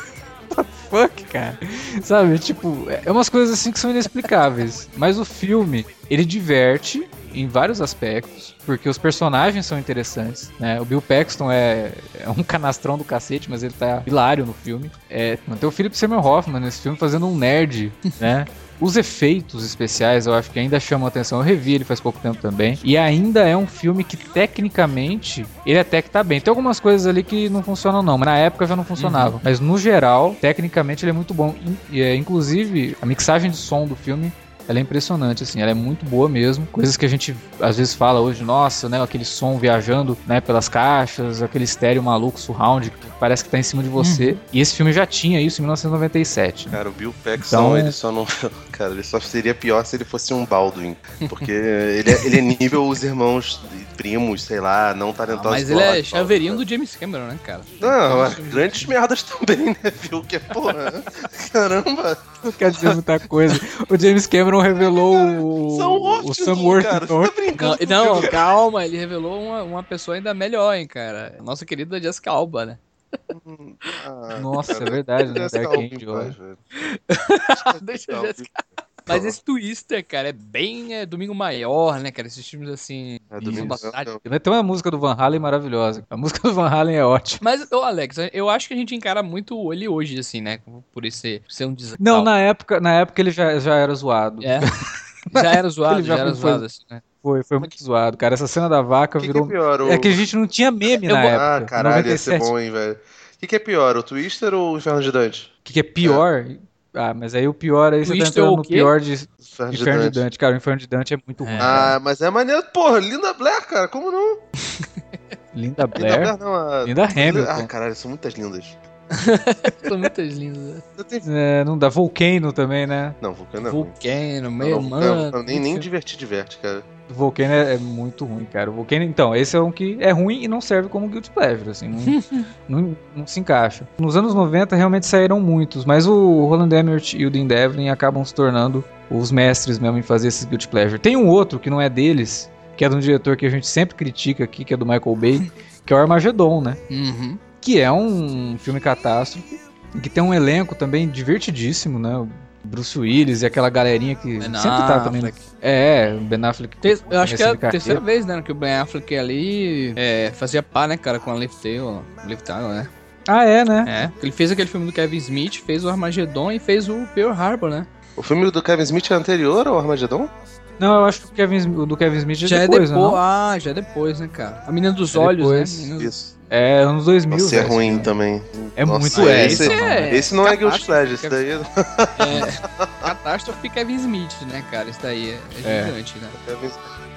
Fuck, cara? Sabe, tipo, é umas coisas assim que são inexplicáveis. Mas o filme, ele diverte em vários aspectos, porque os personagens são interessantes, né? O Bill Paxton é, é um canastrão do cacete, mas ele tá hilário no filme. É, tem o Philip Seymour Hoffman nesse filme fazendo um nerd, né? Os efeitos especiais eu acho que ainda chamam a atenção. Eu revi ele faz pouco tempo também. E ainda é um filme que, tecnicamente, ele até que tá bem. Tem algumas coisas ali que não funcionam, não, mas na época já não funcionavam. Mas no geral, tecnicamente, ele é muito bom. E, é, inclusive, a mixagem de som do filme. Ela é impressionante, assim, ela é muito boa mesmo. Coisas que a gente às vezes fala hoje, nossa, né? Aquele som viajando, né, pelas caixas, aquele estéreo maluco, surround, que parece que tá em cima de você. E esse filme já tinha isso em 1997. né? Cara, o Bill Paxton, Então- ele só não. Cara, ele só seria pior se ele fosse um Baldwin. Porque ele é, ele é nível os irmãos primos, sei lá, não Ah, talentosos. mas igual ele é chaveirinho do James Cameron, né, cara? Não, mas grandes merdas também, né, viu? Que é porra. Caramba. Não quer dizer muita coisa. O James Cameron revelou o, São o Sam. Worthington. Tá brincando Não, não, calma, ele revelou uma, uma pessoa ainda melhor, hein, cara. Nossa querida Jessica Alba, né? Ah, Nossa, cara, é verdade, né? Jessica Dark Angel, né? Deixa. Jessica. Mas esse Twister, cara, é bem é, Domingo Maior, né, cara? Esses filmes assim. É, domingo não. Tem uma música do Van Halen maravilhosa. A música do Van Halen é ótima. Mas, ô Alex, eu acho que a gente encara muito ele hoje, assim, né? Por esse ser, ser um desastre. Não, na época, na época ele já, já era zoado. É. Já era zoado, Ele já já, era foi- zoado, assim, né? Foi, foi muito zoado, cara. Essa cena da vaca O que, que virou. é pior? O... É que a gente não tinha meme Eu na vou- época. Ah, caralho, ia ser 97. bom, hein, velho. O que, que é pior, o Twister ou o Inferno de Dante? O que, que é pior? Ah, mas aí o pior aí você tá Twister entrando o no pior de Inferno de Inferno de Dante. Dante. Cara, o Inferno de Dante é muito ruim. É. Ah, mas é maneiro. Porra, Linda Blair, cara, como não? Linda Linda Blair. Blair, não, a... Linda Hamilton. Ah, caralho, são muitas lindas. São muitas lindas. Tenho- É, não dá Volcano também, né? Não, Vulcano é. Vulcano, Não, meu Vulcano, mano. nem, nem divertir diverte, cara. Volcano é, é muito ruim, cara. O Volcano, então, esse é um que é ruim e não serve como Guilty Pleasure, assim, não, não, não se encaixa. Nos anos 90 realmente saíram muitos, mas o Roland Emmerich e o Dean Devlin acabam se tornando os mestres mesmo em fazer esses Guilty Pleasure. Tem um outro que não é deles, que é de um diretor que a gente sempre critica aqui, que é do Michael Bay, que é o Armageddon, né? Uhum. Que é um filme catástrofe, que tem um elenco também divertidíssimo, né? Bruce Willis e aquela galerinha que Ben sempre tá também. Affleck. É, o Ben Affleck. Te- Eu acho que é a terceira vez, né, que o Ben Affleck ali é, fazia par, né, cara, com a Liv Taylor, Liv Taylor, né? Ah, é, né? É, ele fez aquele filme do Kevin Smith, fez o Armageddon e fez o Pearl Harbor, né? O filme do Kevin Smith é anterior ao Armageddon? Não, eu acho que o, Kevin, Smith- o do Kevin Smith já, Já é é depois, depois, né? não? ah, já é depois, né, cara? A menina dos É olhos, depois. né? Menina- Isso. É, anos 2000, Nossa, é ruim também. É Nossa, muito é. esse, Esse é esse não é catástrofe, Pleasure, esse daí é Catástrofe Kevin Smith, né, cara? Isso daí é, é É. gigante, né? Kevin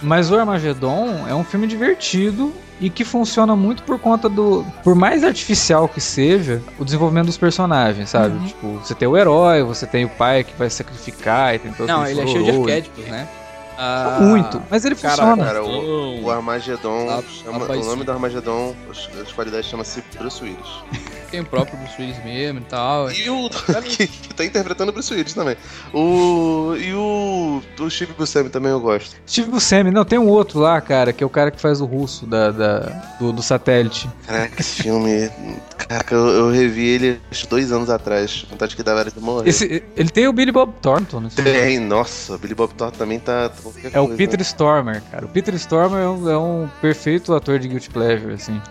Mas o Armageddon é um filme divertido e que funciona muito por conta do. Por mais artificial que seja, o desenvolvimento dos personagens, sabe? Uhum. Tipo, você tem o herói, você tem o pai que vai sacrificar e tem todo Não, ele é cheio de arquétipos, né? Ah, Muito, mas ele cara, funciona. Cara, o, o Armagedon, A- chama- o nome do Armagedon, as, as qualidades chama-se Bruce Willis. Tem o próprio Bruce Willis mesmo e tal. E o. que, que tá interpretando o Bruce Willis também. O. E o. O Steve Buscemi também eu gosto. Steve Buscemi, não, tem um outro lá, cara, que é o cara que faz o russo da, da- do, do satélite. Caraca, esse filme. Caraca, eu, eu revi ele acho dois anos atrás. Vontade que dava era de morrer. Esse, ele tem o Billy Bob Thornton filme. Tem, nossa, Billy Bob Thornton também tá. Qualquer É o. Peter Stormer, cara. O Peter Stormer é um, é um perfeito ator de Guilty Pleasure, assim.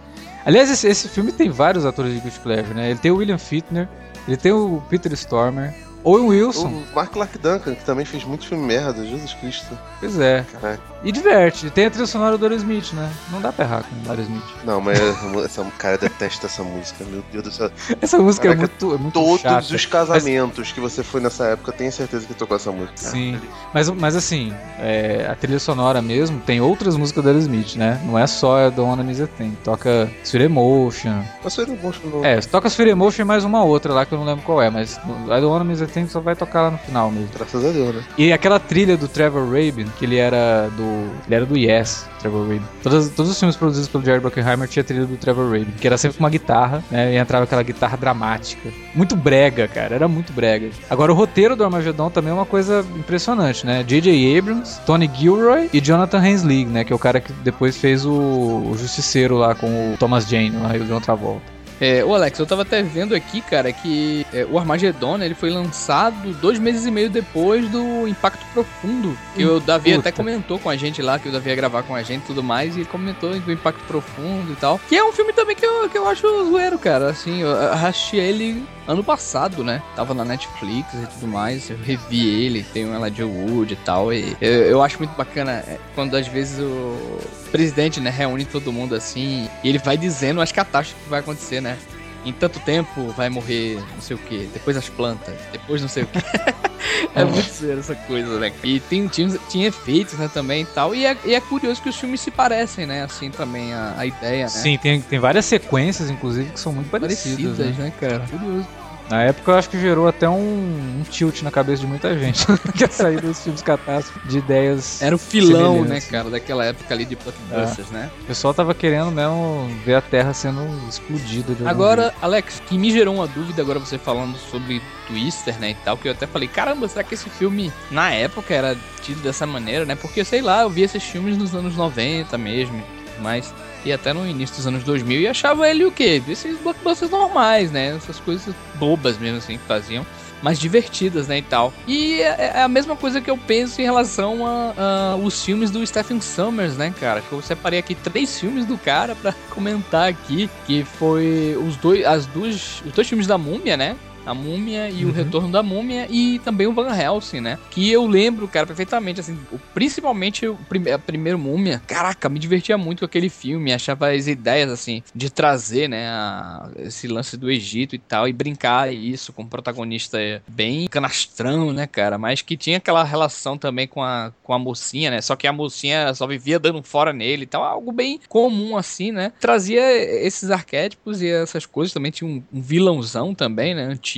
Aliás, esse, esse filme tem vários atores de Guilty Pleasure, né? Ele tem o William Fittner, ele tem o Peter Stormer, Owen Wilson. O Mark Clark Duncan, que também fez muito filme merda, Jesus Cristo. Pois é. Caraca. E diverte. Tem a trilha sonora do Aerosmith, né? Não dá pra errar com o Aerosmith. Não, mas essa cara detesta essa música, meu Deus do céu. Essa música é Caraca, muito, é muito Todos chata. os casamentos que você foi nessa época, tenho certeza que tocou essa música. Sim. Mas, mas assim, é, a trilha sonora mesmo tem outras músicas do Aerosmith, né? Não é só a do One Is a Thing. Toca Sweet Emotion. Mas um bom no... É, toca Sweet Emotion e mais uma outra lá que eu não lembro qual é, mas a do One Thing só vai tocar lá no final mesmo. Graças a Deus, né? E aquela trilha do Trevor Rabin, que ele era do. Ele era do Yes, Trevor Rabin. Todos, todos os filmes produzidos pelo Jerry Bruckheimer tinha trilha do Trevor Rabin, que era sempre uma guitarra, né? E entrava aquela guitarra dramática. Muito brega, cara. Era muito brega. Agora, o roteiro do Armageddon também é uma coisa impressionante, né? J.J. Abrams, Tony Gilroy e Jonathan Hensleigh, né? Que é o cara que depois fez o, o Justiceiro lá com o Thomas Jane, lá, e o John Travolta. É, ô Alex, eu tava até vendo aqui, cara, que é, o Armageddon, né, ele foi lançado dois meses e meio depois do Impacto Profundo. Que o Davi Puta. até comentou com a gente lá, que o Davi ia gravar com a gente e tudo mais, e ele comentou do Impacto Profundo e tal. Que é um filme também que eu, que eu acho zoeiro, cara. Assim, eu achei ele ano passado, né? Tava na Netflix e tudo mais. Eu revi ele, tem o Elijah Wood e tal. E eu, eu acho muito bacana é, quando às vezes o presidente, né, reúne todo mundo assim e ele vai dizendo as catástrofes que vai acontecer, né? Em tanto tempo vai morrer não sei o que, depois as plantas, depois não sei o que. é muito sério essa coisa, né? E tem, tinha, tinha efeitos, né, também e tal. E é, e é curioso que os filmes se parecem, né? Assim também a, a ideia, né? Sim, tem, tem várias sequências, inclusive, que são muito parecidas. Parecidas, né? né, cara? Curioso. Na época eu acho que gerou até um, um tilt na cabeça de muita gente que ia sair dos filmes catástrofes de ideias. Era o filão, né, cara, daquela época ali de blockbusters, né? O pessoal tava querendo mesmo ver a Terra sendo explodida. Agora, Alex, que me gerou uma dúvida agora você falando sobre Twister, né, e tal, que eu até falei, caramba, será que esse filme na época era tido dessa maneira, né? Porque, sei lá, eu vi esses filmes nos anos 90 mesmo, mais, e até no início dos anos 2000, e achava ele o quê? Esses blockbusters normais, né? Essas coisas bobas mesmo, assim, que faziam. Mais divertidas, né, e tal. E é é a mesma coisa que eu penso em relação a, a os filmes do Stephen Sommers, né, cara? Que eu separei aqui três filmes do cara pra comentar aqui, que foi os dois, as duas, os dois filmes da Múmia, né? A Múmia e o Retorno da Múmia e também o Van Helsing, né? Que eu lembro, cara, perfeitamente, assim, principalmente o prime a primeiro Múmia. Caraca, me divertia muito com aquele filme, achava as ideias, assim, de trazer, né, a- esse lance do Egito e tal, e brincar isso com um protagonista bem canastrão, né, cara? Mas que tinha aquela relação também com a, com a mocinha, né? Só que a mocinha só vivia dando fora nele e tal, algo bem comum, assim, né? Trazia esses arquétipos e essas coisas, também tinha um, um vilãozão também, né, antigo.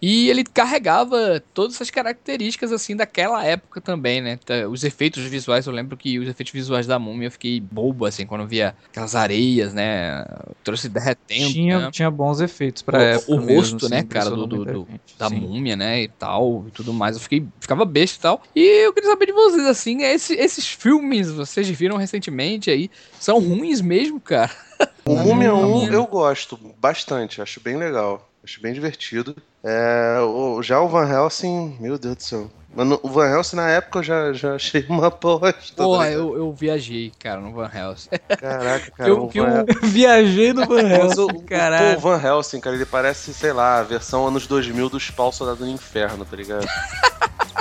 E ele carregava todas essas características, assim, daquela época também, né? Tá, Os efeitos visuais, eu lembro que os efeitos visuais da múmia eu fiquei bobo, assim, quando via aquelas areias, né? Trouxe derretendo, Tinha, né? tinha bons efeitos pra O- época. o mesmo, rosto, assim, né, cara, do- do- do- da Sim. múmia, né, e tal, e tudo mais. Eu fiquei, ficava besta e tal. E eu queria saber de vocês, assim, esse- esses filmes, vocês viram recentemente aí, são ruins mesmo, cara? O Múmia 1 Múmia. eu gosto bastante, acho bem legal, acho bem divertido. É, o- já o Van Helsing, meu Deus do céu. Mano, o Van Helsing na época eu já, já achei uma bosta. tá Porra, eu, eu viajei, cara, no Van Helsing. Caraca, cara. Eu- que Van Helsing- Viajei no Van Helsing, o- pô, o Van Helsing, cara, ele parece, sei lá, a versão anos 2000 dos Pau Soldado no Inferno, tá ligado?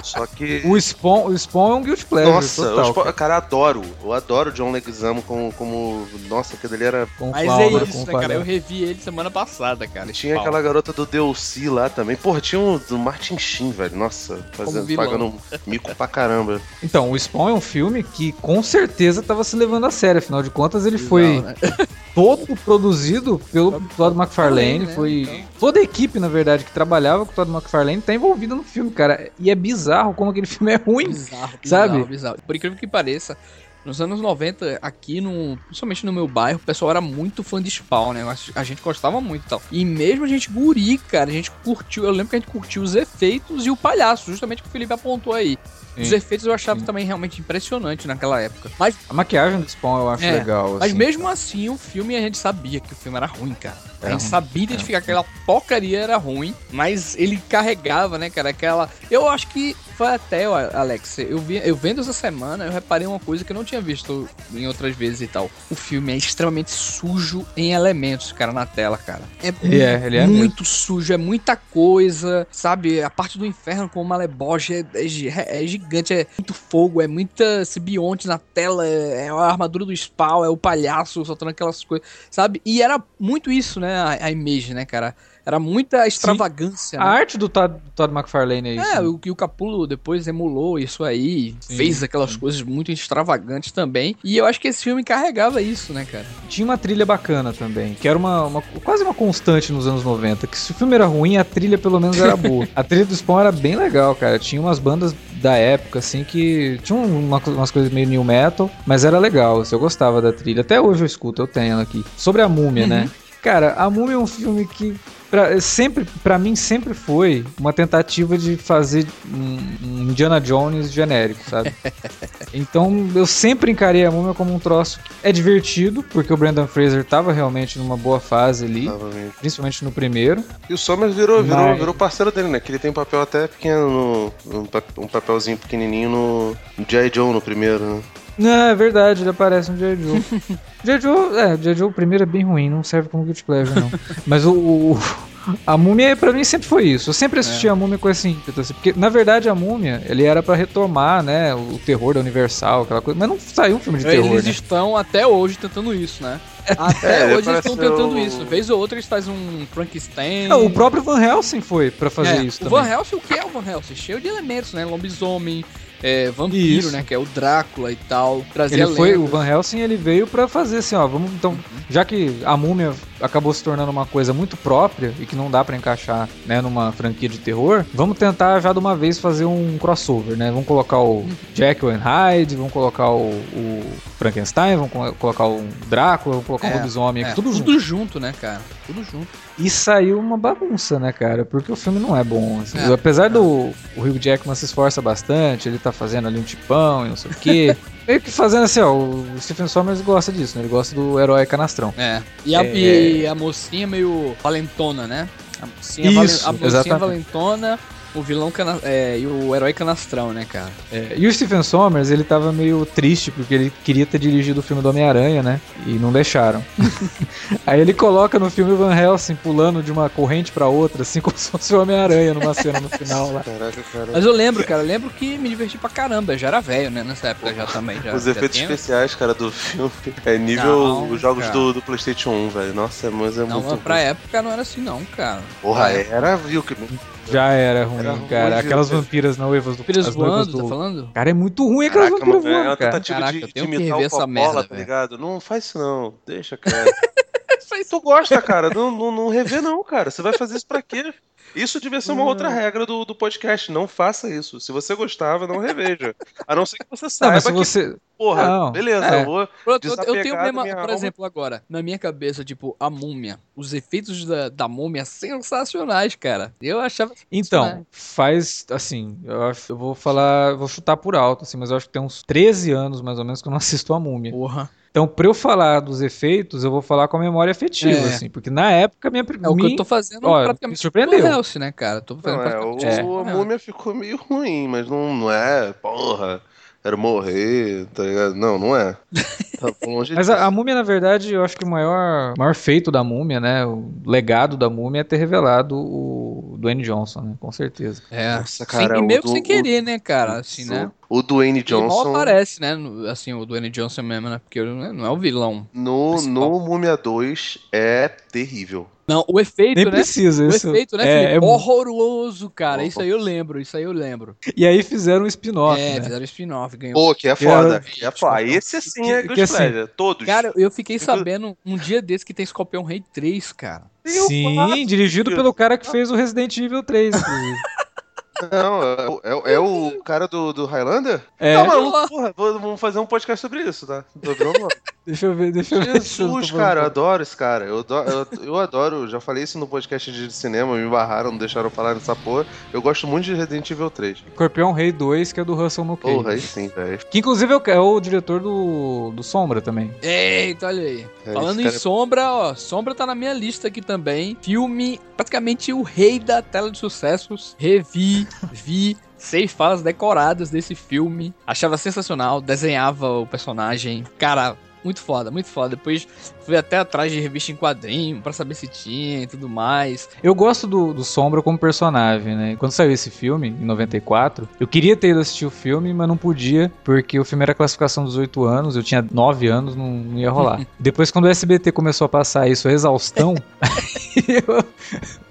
Só que. O Spawn, o Spawn é um guilty pleasure Nossa, total. eu, tipo, cara, adoro. Eu adoro o John Leguizamo como, como. Nossa, aquele ali era. com Mas Flounder, é com isso, né, o cara? Eu revi ele semana passada, cara. esse Tinha pau. aquela garota do Delcy lá também. Porra, tinha o do Martin Sheen, velho. Nossa, fazendo, pagando mico pra caramba. Então, o Spawn é um filme que com certeza tava se levando a sério. Afinal de contas, ele foi né? todo produzido pelo Todd McFarlane. né? Foi Então. toda a equipe, na verdade, que trabalhava com o Todd McFarlane tá envolvida no filme, cara. E é bizarro como aquele filme é ruim. Bizarro, Sabe? bizarro, bizarro. Por incrível que pareça, nos anos 90, aqui no. Principalmente no meu bairro, o pessoal era muito fã de Spawn, né? A gente gostava muito e tal. E mesmo a gente guri, cara, a gente curtiu. Eu lembro que a gente curtiu os efeitos e o palhaço, justamente que o Felipe apontou aí. Os Sim, efeitos eu achava sim. também realmente impressionante naquela época. Mas, A maquiagem do Spawn eu acho É, legal. mas assim. mesmo assim, o filme a gente sabia que o filme era ruim, cara. A Era gente ruim, sabia identificar que aquela porcaria era ruim, mas ele carregava, né, cara, aquela... Eu acho que foi até, Alex, eu, vi, eu vendo essa semana, eu reparei uma coisa que eu não tinha visto em outras vezes e tal. O filme é extremamente sujo em elementos, cara, na tela, cara. É, Ele é, ele é muito sujo, é muita coisa, sabe? A parte do inferno com o Maleboge é, é é gigante, é muito fogo, é muita simbionte na tela, é, é a armadura do Spawn, é o palhaço soltando aquelas coisas, sabe? E era muito isso, né, a, a image, né, cara? Era muita extravagância, A né? arte do Todd, Todd McFarlane é isso. É, né? o que o Capulo depois emulou isso aí, Sim, fez aquelas sim. coisas muito extravagantes também. E eu acho que esse filme carregava isso, né, cara? Tinha uma trilha bacana também, que era uma, uma- quase uma constante nos anos 90, que se o filme era ruim, a trilha pelo menos era boa. a trilha do Spawn era bem legal, cara. Tinha umas bandas da época, assim, que tinham uma umas coisas meio new metal, mas era legal, assim, eu gostava da trilha. Até hoje eu escuto, eu tenho ela aqui. Sobre a Múmia, Uhum. né? Cara, a Múmia é um filme que pra, sempre, pra mim sempre foi uma tentativa de fazer um, um Indiana Jones genérico, sabe? Então eu sempre encarei a Múmia como um troço que é divertido, porque o Brandon Fraser tava realmente numa boa fase ali, Novamente. principalmente no primeiro. E o Somers virou, virou, Mas- virou parceiro dele, né? Que ele tem um papel até pequeno, no, um, pa- papelzinho pequenininho no, no G.I. Joe no primeiro, né? Não, é verdade, ele aparece no. G.I. Joe, é. Joe o primeiro é bem ruim, não serve como guilty pleasure, não. Mas o, o- a Múmia, pra mim, sempre foi isso. Eu sempre assisti a Múmia com esse ímpeto, assim, porque, na verdade, a Múmia, ele era pra retomar, né, o terror da Universal, aquela coisa, mas não saiu um filme de terror, Eles né? estão até hoje tentando isso, né? Até É, hoje eles estão tentando o- isso. Vez ou outra eles fazem um Frankenstein. Não, o próprio Van Helsing foi pra fazer É, isso o também. Van Helsing, o que é o Van Helsing? Cheio de elementos, né? Lobisomem, é, vampiro, Isso. né? Que é o Drácula e tal. Trazer Ele foi, o. Van Helsing ele veio pra fazer assim, ó, vamos então, já que a múmia acabou se tornando uma coisa muito própria e que não dá pra encaixar, né, numa franquia de terror, vamos tentar já de uma vez fazer um crossover, né? Vamos colocar o Jekyll and Hyde, vamos colocar o, o Frankenstein, vamos co- colocar o Drácula, vamos colocar É, o lobisomem, É, tudo junto. tudo junto, né, cara? Tudo junto. E saiu uma bagunça, né, cara? Porque o filme não é bom. assim. É, Apesar do o Hugh Jackman se esforça bastante, ele tá fazendo ali um tipão e não sei o quê. Meio que fazendo assim, ó, o Stephen Sommers gosta disso, né? Ele gosta do herói canastrão. É. E a, É. e a mocinha meio valentona, né? A mocinha, Isso, valen- a mocinha valentona O vilão cana é, e o herói canastrão, né, cara? É, e o Stephen Sommers, ele tava meio triste porque ele queria ter dirigido o filme do Homem-Aranha, né? E não deixaram. Aí ele coloca no filme Van Helsing pulando de uma corrente pra outra, assim como se fosse o Homem-Aranha numa cena no final lá. Caraca, cara. Mas eu lembro, cara, eu lembro que me diverti pra caramba. Eu já era velho, né, nessa época já também. Já, Os já efeitos tinha- especiais, cara, do filme é nível Não, os jogos cara. do, do PlayStation 1, velho. Nossa, mas é Não, muito. mas pra época não era assim, não, cara. Porra, Pra época. era, viu? Que... Já era ruim, Era ruim, cara. Aquelas vampiras noivas do Filhos as noivas voando, tá do- falando? Cara, é muito ruim aquelas Caraca, vampiras mano, é uma voando, cara. tentativa Caraca, de, eu de imitar o essa Coppola, merda, tá ligado? Não faz isso não, deixa, cara. tu gosta, cara, não, não, não revê não, cara. Você vai fazer isso pra quê? Isso devia ser uma outra regra do, do podcast. Não faça isso. Se você gostava, não reveja. A não ser que você Não, saiba mas se que, você. porra, Não, beleza, é. eu vou. Pronto, eu, tenho um problema, por alma. exemplo, agora. Na minha cabeça, tipo, a múmia. Os efeitos da, da múmia sensacionais, cara. Eu achava. Então, faz assim, eu, acho, eu vou falar, vou chutar por alto, assim, mas eu acho que tem uns 13 anos mais ou menos que eu não assisto a múmia. Porra. Então, pra eu falar dos efeitos, eu vou falar com a memória afetiva, É. assim, porque na época minha É o que eu tô fazendo Ó, praticamente me surpreendeu. com o Hellse, né, cara? Tô fazendo Não, é, o, É. a múmia ficou meio ruim, mas não, não é, porra, quero morrer, tá ligado? Não, não é. Tá longe Mas disso. a, a múmia, na verdade, eu acho que o maior, maior feito da múmia, né? O legado da múmia é ter revelado o Dwayne Johnson, né? Com certeza. É. Nossa, Sem- cara, e o meio que sem o- querer, né, cara? Assim, né? O Dwayne Ele mal Johnson aparece, né? Assim, o Dwayne Johnson mesmo, né? Porque ele não é, não é o vilão. no, principal. no Múmia 2 é terrível. Não, o efeito, Nem né? precisa. O Isso efeito, né, é, é Horroroso, cara. Isso aí eu lembro, isso aí eu lembro. E aí fizeram um spin-off, é, né? fizeram spin-off, ganhou. Pô, que é Que foda. era- Que é foda. Esse sim é que- Good que assim- Pleasure. Todos. Cara, eu fiquei sabendo um dia desse que tem Scorpion Rei 3, cara. Sim, dirigido pelo cara que fez o Resident Evil 3, inclusive. Não, é, o- é o- é o cara do, do Highlander? É, Não, maluco, porra, vamos fazer um podcast sobre isso, tá? Tô vendo, mano. Deixa eu ver, deixa eu ver. Jesus, cara, eu adoro esse cara. Eu adoro, eu, eu adoro, já falei isso no podcast de cinema, me barraram, não deixaram falar nessa porra. Eu gosto muito de Resident Evil 3. Escorpião Rei 2, que é do Russell McKay. Porra, aí sim, velho. Que inclusive é o, é o diretor do, do Sombra também. Eita, olha aí. É, Falando em cara- Sombra, ó, Sombra tá na minha lista aqui também. Filme, praticamente o rei da tela de sucessos. Revi, vi, seis falas decoradas desse filme. Achava sensacional, desenhava o personagem. Cara, muito foda, muito foda. Depois fui até atrás de revista em quadrinho pra saber se tinha e tudo mais. Eu gosto do, do Sombra como personagem, né? Quando saiu esse filme, em 94, eu queria ter ido assistir o filme, mas não podia, porque o filme era classificação dos 8 anos, eu tinha 9 anos, não, não ia rolar. Depois, quando o SBT começou a passar isso, a exaustão, eu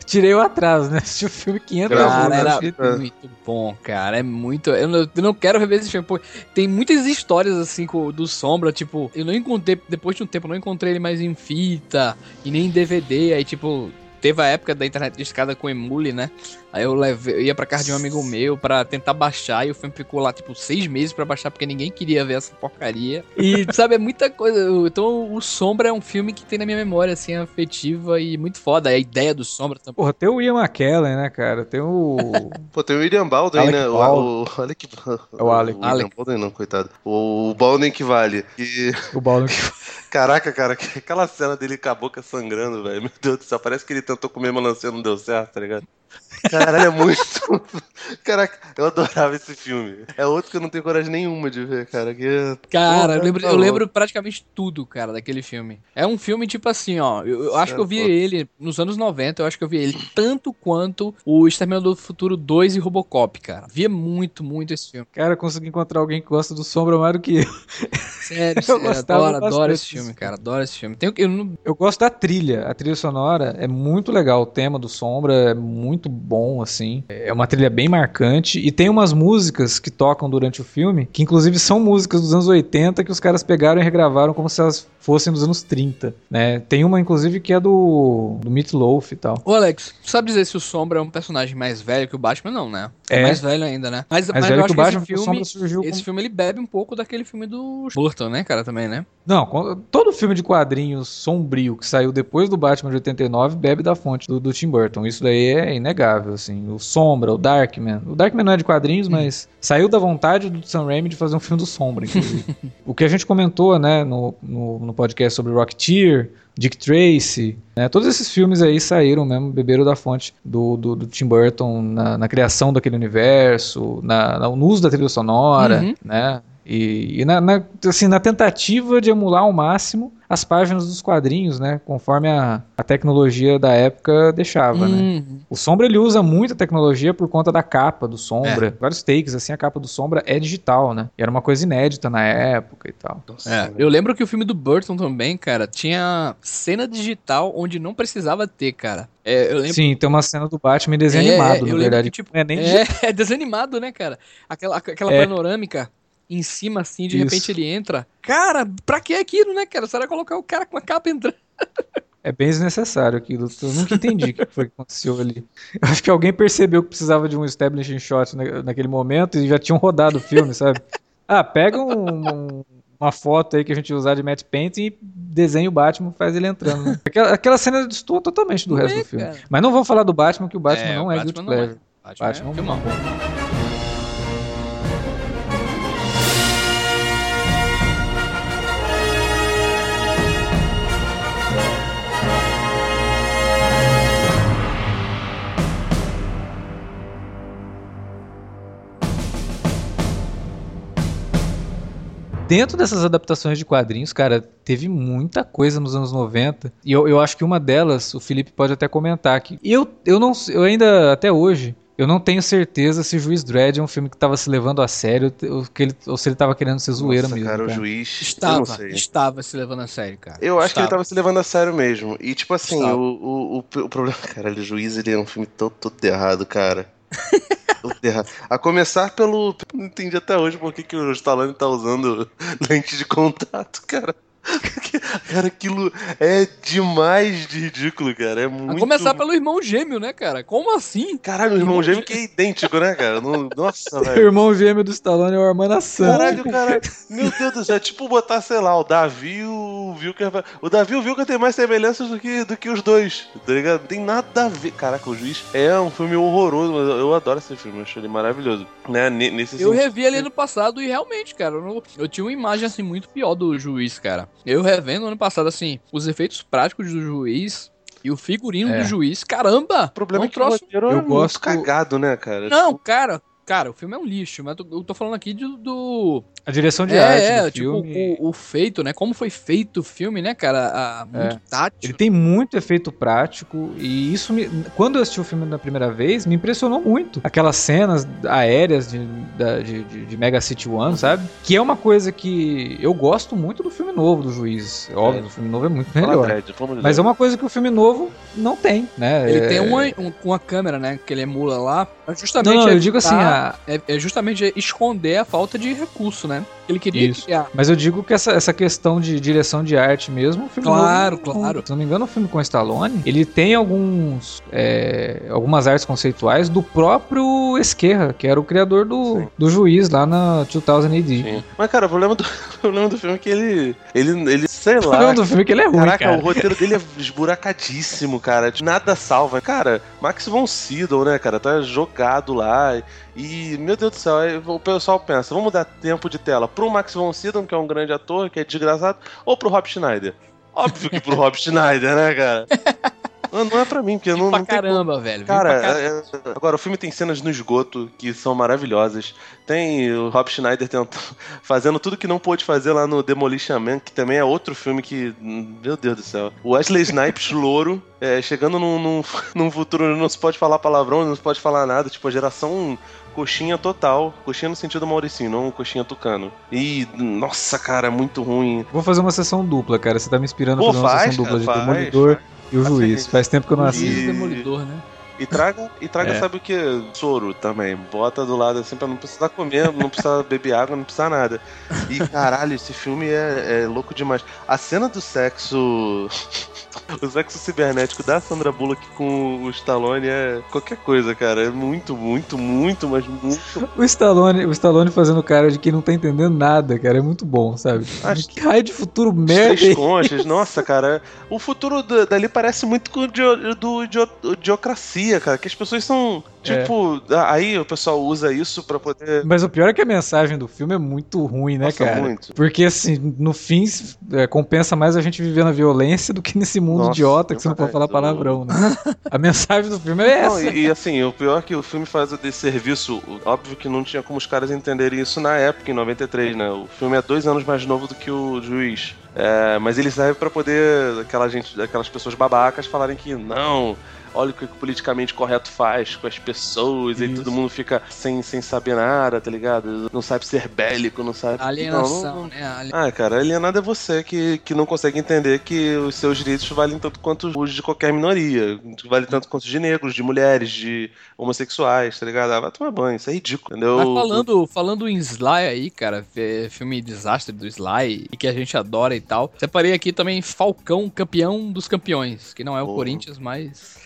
tirei o atraso, né? Assisti o filme 500 Gravou, Cara, era. É. muito bom, cara. É muito. Eu não, eu não quero rever esse filme. pô. Tem muitas histórias assim com, do Sombra. Tipo, eu não encontrei. Depois de um tempo, eu não encontrei ele mais em fita e nem em DVD. Aí, tipo. Teve a época da internet de escada com emule, né? Aí eu, levei, eu ia pra casa de um amigo meu pra tentar baixar e o filme ficou lá, tipo, seis meses pra baixar porque ninguém queria ver essa porcaria. E, sabe, é muita coisa. Então, o Sombra é um filme que tem na minha memória, assim, afetiva e muito foda. A ideia do Sombra também. Porra, tem o Ian McKellen, né, cara? Tem o. Pô, tem o William Baldwin, Alec né? O, Baldwin. o, Alec, É o Alec. William Alec. Baldwin não, coitado. O, o Baldwin que vale. E, o Baldwin. caraca, cara, que- aquela cena dele com a boca sangrando, velho. Meu Deus do céu, parece que ele tentou comer melancia e não deu certo, tá ligado? Caralho, é muito. Caraca, eu adorava esse filme. É outro que eu não tenho coragem nenhuma de ver, cara. Que... Cara, Porra, eu lembro, tá eu lembro praticamente tudo, cara, daquele filme. É um filme tipo assim, ó. Eu, eu acho que eu vi ele nos anos 90, eu acho que eu vi ele tanto quanto o Exterminador do Futuro 2 e Robocop, cara. Via muito, muito esse filme. Cara, eu consegui encontrar alguém que gosta do Sombra mais do que eu. Sério, Eu sério adoro, adoro esse filme, cara. Adoro esse filme. Tem, eu não, Eu gosto da trilha. A trilha sonora é muito legal. O tema do Sombra é muito bom, assim. É uma trilha bem marcante. E tem umas músicas que tocam durante o filme, que inclusive são músicas dos anos 80 que os caras pegaram e regravaram como se elas fossem dos anos 30, né? Tem uma, inclusive, que é do, do Meat Loaf e tal. Ô, Alex, tu sabe dizer se o Sombra é um personagem mais velho que o Batman? Não, né? É. mais velho ainda, né? Mas, Mas mas velho eu que acho o que esse Batman, o filme, Sombra surgiu esse como... filme ele bebe um pouco daquele filme do Burton, né, cara, também, né? Não, com- todo filme de quadrinhos sombrio que saiu depois do Batman de 89 bebe da fonte do, do Tim Burton. Isso daí é inegável, assim. O Sombra, o Darkman. O Darkman não é de quadrinhos, mas saiu da vontade do Sam Raimi de fazer um filme do Sombra, inclusive. o que a gente comentou, né, no, no, no podcast sobre Rocketeer, Dick Tracy, né, todos esses filmes aí saíram mesmo, beberam da fonte do, do, do Tim Burton na, na, criação daquele universo, na, no uso da trilha sonora, uhum. né, e, e na, na, assim, na tentativa de emular ao máximo as páginas dos quadrinhos, né? Conforme a, a tecnologia da época deixava, né? uhum. né? O Sombra ele usa muita tecnologia por conta da capa do Sombra. É. Vários takes, assim, a capa do Sombra é digital, né? E era uma coisa inédita na época e tal. É, eu lembro que o filme do Burton também, cara, tinha cena digital onde não precisava ter, cara. É, lembro... Sim, tem uma cena do Batman desenho é, na verdade. Que, tipo, é, nem é, é desenho animado, né, cara? Aquela, aquela é. panorâmica em cima, assim, de Isso. repente ele entra. Cara, pra que aquilo, né, cara? Será colocar o cara com a capa entrando? É bem desnecessário aquilo. Eu nunca entendi o que foi que aconteceu ali. Eu acho que alguém percebeu que precisava de um establishing shot naquele momento e já tinham rodado o filme, sabe? Ah, pega um, um, uma foto aí que a gente usar de Matt Painting e desenha o Batman faz ele entrando. Né? Aquela, aquela cena destoa totalmente do resto é, do filme. Cara. Mas não vou falar do Batman, que o Batman é, não é Batman Guilty Pleasure. É. Batman, Batman é, é um dentro dessas adaptações de quadrinhos, cara, teve muita coisa nos anos 90. E eu, eu acho que uma delas, o Felipe pode até comentar aqui. Eu, eu não eu ainda, até hoje, eu não tenho certeza se Juiz Dredd é um filme que estava se levando a sério ou, que ele, ou se ele estava querendo ser zoeira Nossa, mesmo. Cara, cara, o juiz. Estava, estava se levando a sério, cara. Eu acho estava. que ele estava se levando a sério mesmo. E, tipo assim, o, o, o, o, problema. Cara, o juiz ele é um filme todo, todo errado, cara. A começar pelo. Não entendi até hoje por que, que o Stallone tá usando lente de contato, cara. Cara, aquilo é demais de ridículo, cara. É muito. A começar pelo irmão gêmeo, né, cara? Como assim? Caralho, o irmão, irmão gêmeo que é idêntico, né, cara? Nossa, velho. O irmão gêmeo do Stallone é o Armando Santos. Caralho, cara. Meu Deus do céu. É tipo botar, sei lá, o Davi e o Vilker. O Davi e o Vilker tem mais semelhanças do que, do que os dois, tá ligado? Não tem nada a ver. Caraca, o Juiz é um filme horroroso, mas eu adoro esse filme. Eu acho ele maravilhoso. Né? Nesse eu revi ele ano passado e realmente, cara, eu, eu tinha uma imagem assim muito pior do Juiz, cara. Eu revendo ano passado, assim, os efeitos práticos do juiz e o figurino é. do juiz, caramba! O problema é que troço... o eu é gosto cagado, né, cara? Não, tipo... cara, cara, o filme é um lixo, mas eu tô falando aqui do, do a direção de é, arte é, do tipo, filme. O, o, feito, né? Como foi feito o filme, né, cara? A, muito é. tátil. Ele tem muito efeito prático e isso me, quando eu assisti o filme na primeira vez, me impressionou muito. Aquelas cenas aéreas de, de, de, de Mega City One, sabe? Que é uma coisa que eu gosto muito do filme novo do Juiz. Óbvio, é. o filme novo é muito melhor. Mas é uma coisa que o filme novo não tem, né? Ele tem é. uma, uma câmera, né? Que ele emula lá. Justamente não, não eu digo assim, a... é, é justamente esconder a falta de recurso, né? Ele queria Isso. criar. Mas eu digo que essa, essa questão de direção de arte mesmo, o filme Claro, novo, claro. Se não me engano, o filme com Stallone, ele tem alguns é, algumas artes conceituais do próprio Esquerra, que era o criador do, do juiz lá na 2000 AD. Sim. Mas, cara, o problema do, o problema do filme é que ele, ele, ele sei lá. O problema do filme é que ele é ruim, Caraca, cara. o roteiro dele é esburacadíssimo, cara. Nada salva. Cara, Max von Sydow, né, cara, tá jogado lá. E, meu Deus do céu, o pessoal pensa, vamos dar tempo de tela pro Max von Sydow, que é um grande ator, que é desgraçado, ou pro Rob Schneider? Óbvio que pro Rob Schneider, né, cara? Não, não é pra mim, porque não, pra não caramba, tem... velho. Cara, é, é... agora o filme tem cenas no esgoto que são maravilhosas. Tem o Rob Schneider tentando, fazendo tudo que não pôde fazer lá no Demolition Man, que também é outro filme que. Meu Deus do céu. O Wesley Snipes, louro, é, chegando num, num, num futuro não se pode falar palavrão, não se pode falar nada. Tipo, a geração coxinha total. Coxinha no sentido Mauricinho, não coxinha tucano. E, nossa, cara, muito ruim. Vou fazer uma sessão dupla, cara. Você tá me inspirando Pô, a fazer uma faz, sessão dupla cara, de faz, Demolidor faz. E o Juiz. Faz tempo que eu não assisto. E... Demolidor, né? E traga, e traga é. sabe o que? Soro também. Bota do lado assim pra não precisar comer, não precisar beber água, não precisar nada. E caralho, esse filme é, é louco demais. A cena do sexo. o sexo cibernético da Sandra Bullock com o Stallone é qualquer coisa, cara. É muito, muito, muito, mas muito. O Stallone, o Stallone fazendo cara de quem não tá entendendo nada, cara. É muito bom, sabe? Acho... Que raio de futuro merda. Três conchas, nossa, cara. O futuro dali parece muito com o do Idiocracia cara, que as pessoas são, tipo, aí o pessoal usa isso pra poder... Mas o pior é que a mensagem do filme é muito ruim, né, Nossa, cara? muito. Porque, assim, no fim, é, compensa mais a gente viver na violência do que nesse mundo Nossa, idiota que você não pode falar palavrão, né? A mensagem do filme é Não, essa. e, e, assim, o pior é que o filme faz o desserviço. o- Óbvio que não tinha como os caras entenderem isso na época, em 93, né? O filme é dois anos mais novo do que o juiz. É, mas ele serve pra poder aquela gente, aquelas pessoas babacas falarem que não. Olha o que o politicamente correto faz com as pessoas, e Isso. todo mundo fica sem, sem saber nada, tá ligado? Não sabe ser bélico, não sabe. Alienação, Não, não- né? Ali- Ah, cara, alienado é você que, que não consegue entender que os seus direitos valem tanto quanto os de qualquer minoria. Vale tanto quanto de negros, de mulheres, de homossexuais, tá ligado? Ah, vai tomar banho, isso é ridículo, entendeu? Mas falando, falando em Sly aí, cara, filme desastre do Sly e que a gente adora e tal. Separei aqui também Falcão, campeão dos campeões, que não é o Porra. Corinthians, mas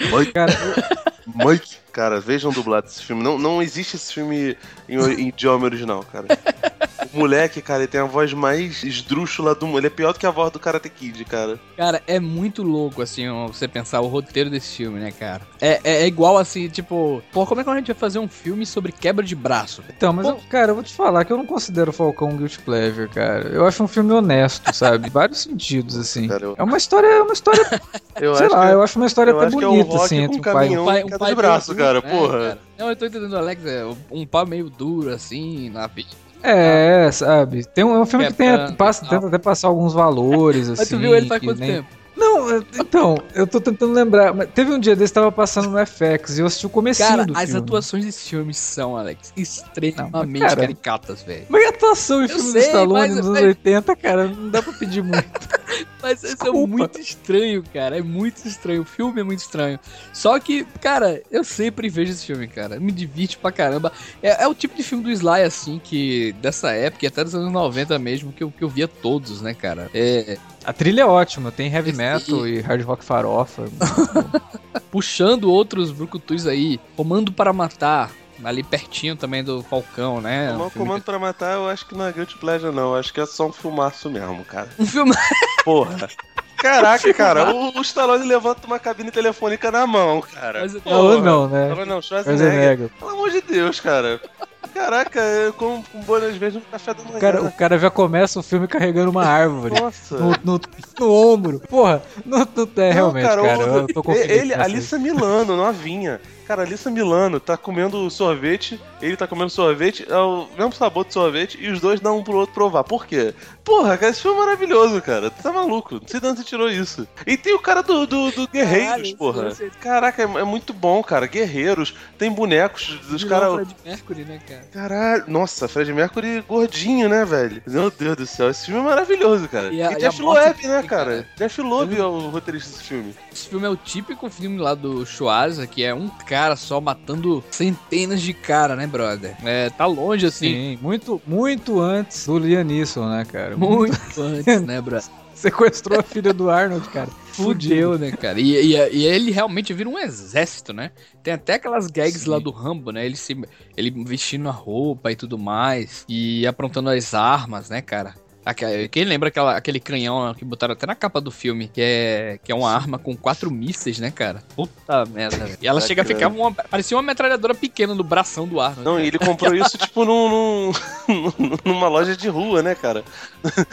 Mike, Cara, Mike. Cara, vejam dublado esse filme. Não, não existe esse filme em, em idioma original, cara. O moleque, cara, ele tem a voz mais esdrúxula do mundo. Ele é pior do que a voz do Karate Kid, cara. Cara, é muito louco, assim, você pensar o roteiro desse filme, né, cara? É, é, é igual, assim, tipo... Pô, como é que a gente vai fazer um filme sobre quebra de braço? então, mas, eu, cara, eu vou te falar que eu não considero o Falcão um guilty pleasure, cara. Eu acho um filme honesto, sabe? Vários sentidos, assim. Cara, eu, É uma história, é uma história, eu sei acho lá, que, eu acho uma história eu até acho que é bonita, rock assim, entre um um pai e um... pai, queda pai de braço, meio cara, duro, né, porra. cara? Não, eu tô entendendo, Alex, é um pau meio duro, assim, na vida. É, sabe? Tem um, é um filme que tem, Quebrando passa, e tal. tenta até passar alguns valores, assim. Mas tu viu ele faz que quanto nem- tempo? Não, eu- então, eu tô tentando lembrar. Mas teve um dia desse que tava passando no FX e eu assisti o comecinho Cara, do as filme. atuações desse filme são, Alex, extremamente Não, cara, caricatas, velho. Mas a atuação em filme do sei, Stallone mas- nos anos mas- 80, cara, não dá pra pedir muito. Mas isso é muito estranho, cara. É muito estranho. O filme é muito estranho. Só que, cara, eu sempre vejo esse filme, cara. Me divirte pra caramba. É, é o tipo de filme do Sly, assim, que dessa época, e até dos anos 90 mesmo, que eu, que eu via todos, né, cara? É, A trilha é ótima, tem heavy metal e hard rock farofa. puxando outros brucutus aí. Comando para Matar. Ali pertinho também do Falcão, né? Um o filme, comando pra matar, eu acho que não é Guilty Pleasure, não. Eu acho que é só um fumaço mesmo, cara. um filme Porra. Caraca, cara, o, o Stallone levanta uma cabine telefônica na mão, cara. Mas- Não, não, né? Stallone não, Schwarzenegger. Schwarzenegger. Pelo amor de Deus, cara. Caraca, eu como com boas vezes no café da manhã. O cara, o cara já começa o filme carregando uma árvore. Nossa. No, no, no ombro. Porra, não, não, é realmente, cara, o- eu tô confundindo. Ele. Alissa Milano, novinha. Cara, Alissa Milano tá comendo sorvete, ele tá comendo sorvete, é o mesmo sabor de sorvete, e os dois dão um pro outro provar. Por quê? Porra, cara, esse filme é maravilhoso, cara. Tu tá maluco? Não sei de onde você tirou isso. E tem o cara do, do, do Guerreiros, Caralho, porra. Caraca, é, é muito bom, cara. Guerreiros, tem bonecos dos Vilão caras. Fred Mercury, né, cara? Caralho, nossa, Fred Mercury gordinho, né, velho? Meu Deus do céu, esse filme é maravilhoso, cara. E a- e Jeff Loeb, né, cara? cara. Jeff Loeb é o roteirista desse filme. Esse filme é o típico filme lá do Schwarza, que é um cara só matando centenas de cara, né, brother? É, tá longe assim. Sim, muito, muito antes do Liam Neeson, né, cara? Muito antes, né, brother? Sequestrou a filha do Arnold, cara. Fudeu, né, cara? E, e, e ele realmente vira um exército, né? Tem até aquelas gags Sim. lá do Rambo, né? Ele, se, ele vestindo a roupa e tudo mais. E aprontando as armas, né, cara? Quem lembra aquela, aquele canhão que botaram até na capa do filme, que é, que é uma arma com quatro mísseis, né, cara? Puta merda. E ela chega a ficar uma. Parecia uma metralhadora pequena no bração do Arnold. Não, e ele comprou isso, tipo, num, num- numa loja de rua, né, cara?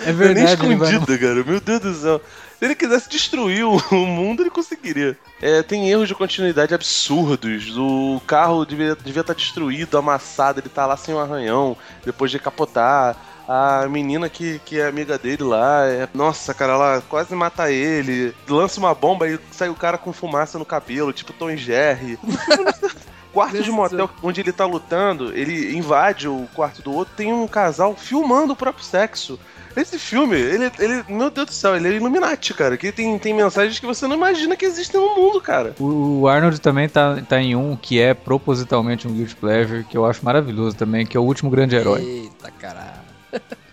É Não é nem verdade, vai escondida, cara. Meu Deus do céu. Se ele quisesse destruir o, o mundo, ele conseguiria. É, tem erros de continuidade absurdos. O carro devia, devia estar destruído, amassado, ele tá lá sem um arranhão, depois de capotar. A menina que, que é amiga dele lá, é- nossa, cara, ela quase mata ele. Lança uma bomba e sai o cara com fumaça no cabelo, tipo Tom e Jerry. quarto de motel onde ele tá lutando, ele invade o quarto do outro, tem um casal filmando o próprio sexo. Esse filme, ele, ele meu Deus do céu, ele é Illuminati, cara. Que tem, tem mensagens que você não imagina que existem no mundo, cara. O o Arnold também tá, tá em um que é propositalmente um Guilty Pleasure, que eu acho maravilhoso também, que é o Último Grande Herói. Eita, caralho.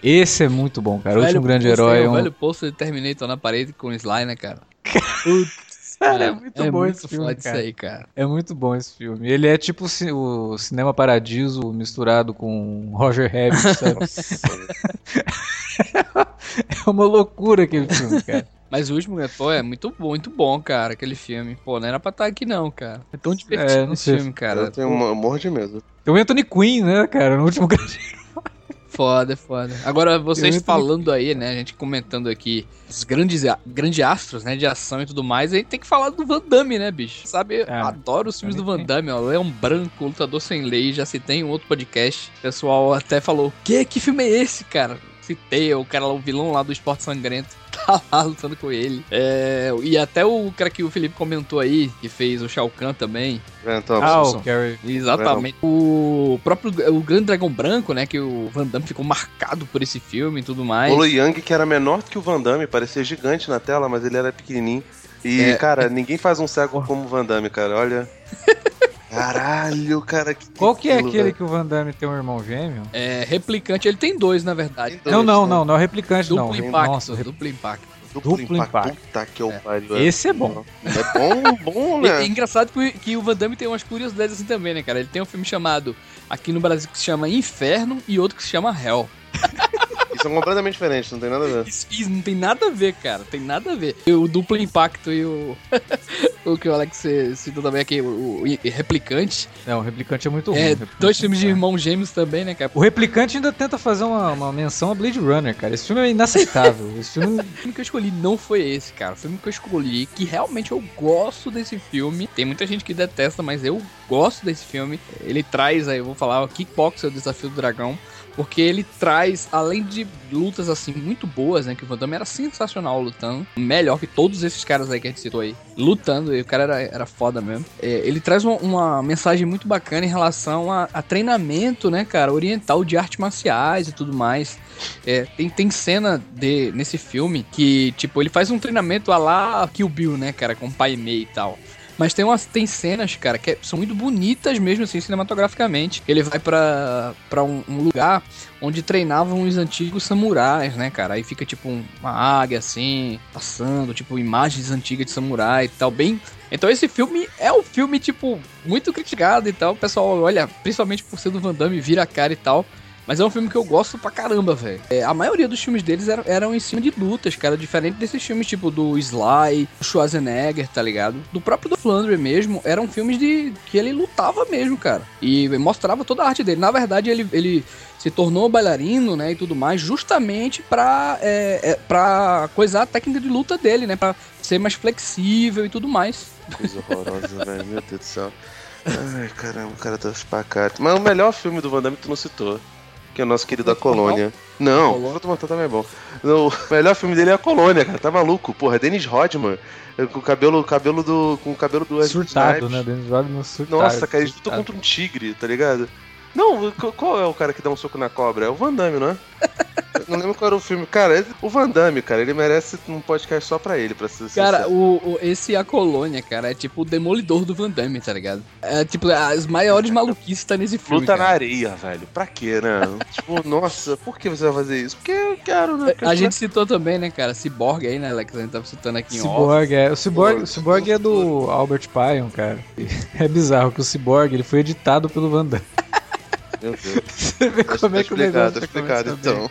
Esse é muito bom, cara. O Último Grande Herói é O um... velho pôster de Terminator na parede com o Sly, né, cara? Putz, Cara, é muito bom muito esse filme, foda isso cara. aí, cara. É muito bom esse filme. Ele é tipo o ci- o Cinema Paradiso misturado com Roger Rabbit, sabe? é uma loucura aquele filme, cara. Mas o último, pô, é muito bom, muito bom, cara, aquele filme. Pô, não era pra estar aqui não, cara. É tão divertido É, esse filme, cara. eu tenho um morro de medo. Tem o Anthony Quinn, né, cara, no último grande. Foda, foda. Agora, vocês Eu falando aí, né? A gente comentando aqui os grandes, grandes astros, né? De ação e tudo mais. A gente tem que falar do Van Damme, né, bicho? Sabe, Ah, adoro os filmes do Van Damme, ó. Leão Branco, Lutador Sem Lei. Já citei em outro podcast. O pessoal até falou: Que? Que filme é esse, cara? Citei, o cara lá, o vilão lá do Esporte Sangrento. Tá lá lutando com ele. É, e até o cara que o Felipe comentou aí, que fez o Shao Kahn também. Ah, o Gary. Exatamente. O próprio o Grande Dragão Branco, né? Que o Van Damme ficou marcado por esse filme e tudo mais. O Lu Yang, que era menor que o Van Damme, parecia gigante na tela, mas ele era pequenininho. E, É. cara, ninguém faz um cego como o Van Damme, cara. Olha. Caralho, cara. Que Qual que é aquilo, aquele velho? que o Van Damme tem um irmão gêmeo? É, replicante, ele tem dois, na verdade. Tem Não, dois, não, né? não, não é o replicante, Duplo não. impacto. Nossa, o rep- duplo impacto. Duplo, Duplo impacto. impacto. Puta que É. pariu. Esse é bom. É bom, bom, E, é né? engraçado que, que o Van Damme tem umas curiosidades assim também, né, cara? Ele tem um filme chamado, aqui no Brasil, que se chama Inferno e outro que se chama Hell. E são completamente diferentes, não tem nada a ver. Isso, isso não tem nada a ver, cara. Tem nada a ver. O duplo impacto e o. o que o Alex citou também aqui, o, o replicante. Não, o replicante é muito ruim. É, o replicante dois é filmes de chato. irmãos gêmeos também, né, cara? O replicante ainda tenta fazer uma, uma menção a Blade Runner, cara. Esse filme é inaceitável. Esse filme. O filme que eu escolhi não foi esse, cara. O filme que eu escolhi, que realmente eu gosto desse filme. Tem muita gente que detesta, mas eu gosto desse filme. Ele traz aí, eu vou falar, o Kickboxer, o Desafio do Dragão. Porque ele traz, além de lutas assim muito boas, né? Que o Van Damme era sensacional lutando. Melhor que todos esses caras aí que a gente citou aí. Lutando, e o cara era, era foda mesmo. É, ele traz uma, uma mensagem muito bacana em relação a, a treinamento, né, cara? Oriental de artes marciais e tudo mais. É, tem, tem cena de, nesse filme que, tipo, ele faz um treinamento a lá Kill Bill, né, cara, com o Pai Mei e tal. Mas tem, umas, tem cenas, cara, que é- são muito bonitas mesmo, assim, cinematograficamente. Ele vai pra um, um lugar onde treinavam os antigos samurais, né, cara? Aí fica, tipo, um- uma águia, assim, passando, tipo, imagens antigas de samurai e tal, bem... Então esse filme é um filme, tipo, muito criticado e tal. O pessoal, olha, principalmente por ser do Van Damme, vira a cara e tal. Mas é um filme que eu gosto pra caramba, velho. É, a maioria dos filmes deles eram, eram em cima de lutas, cara. Diferente desses filmes tipo do Sly, Schwarzenegger, tá ligado? Do próprio do Flandre mesmo. Eram filmes de que ele lutava mesmo, cara. E mostrava toda a arte dele. Na verdade, ele, ele se tornou bailarino, né? E tudo mais, justamente pra, é, é, pra coisar a técnica de luta dele, né? Pra ser mais flexível e tudo mais. Coisa horrorosa, velho. Meu Deus do céu. Ai, caramba, o cara tá espacato. Mas o melhor filme do Van Damme tu não citou. Que é o nosso querido A Colônia. Não, Colônia. o Fruto Mortal também é bom. O melhor filme dele é A Colônia, cara. Tá maluco? Porra, Dennis Rodman. Com o cabelo, cabelo do. Com o cabelo do surtado, né? Dennis Rodman surtado. Nossa, cara, eles lutam contra um tigre, tá ligado? Não, qual- qual é o cara que dá um soco na cobra? É o Van Damme, não é? Não lembro qual era o filme. Cara, o Van Damme, cara, ele merece um podcast só pra ele, pra ser Cara, o, o- esse A Colônia, cara, é tipo o demolidor do Van Damme, tá ligado? É tipo, as maiores maluquices tá nesse filme. Luta na cara. areia, velho. Pra quê, né? tipo, nossa, por que você vai fazer isso? Porque eu quero, né? A gente citou também, né, cara, Cyborg aí, né, Alex? A gente tava citando aqui em off. Cyborg, é. O Cyborg, o Cyborg é do Albert Pion, cara. É bizarro que o Cyborg ele foi editado pelo Van Damme. Meu Deus. Você vê Tá como é que o explicado, negócio tá explicado, então.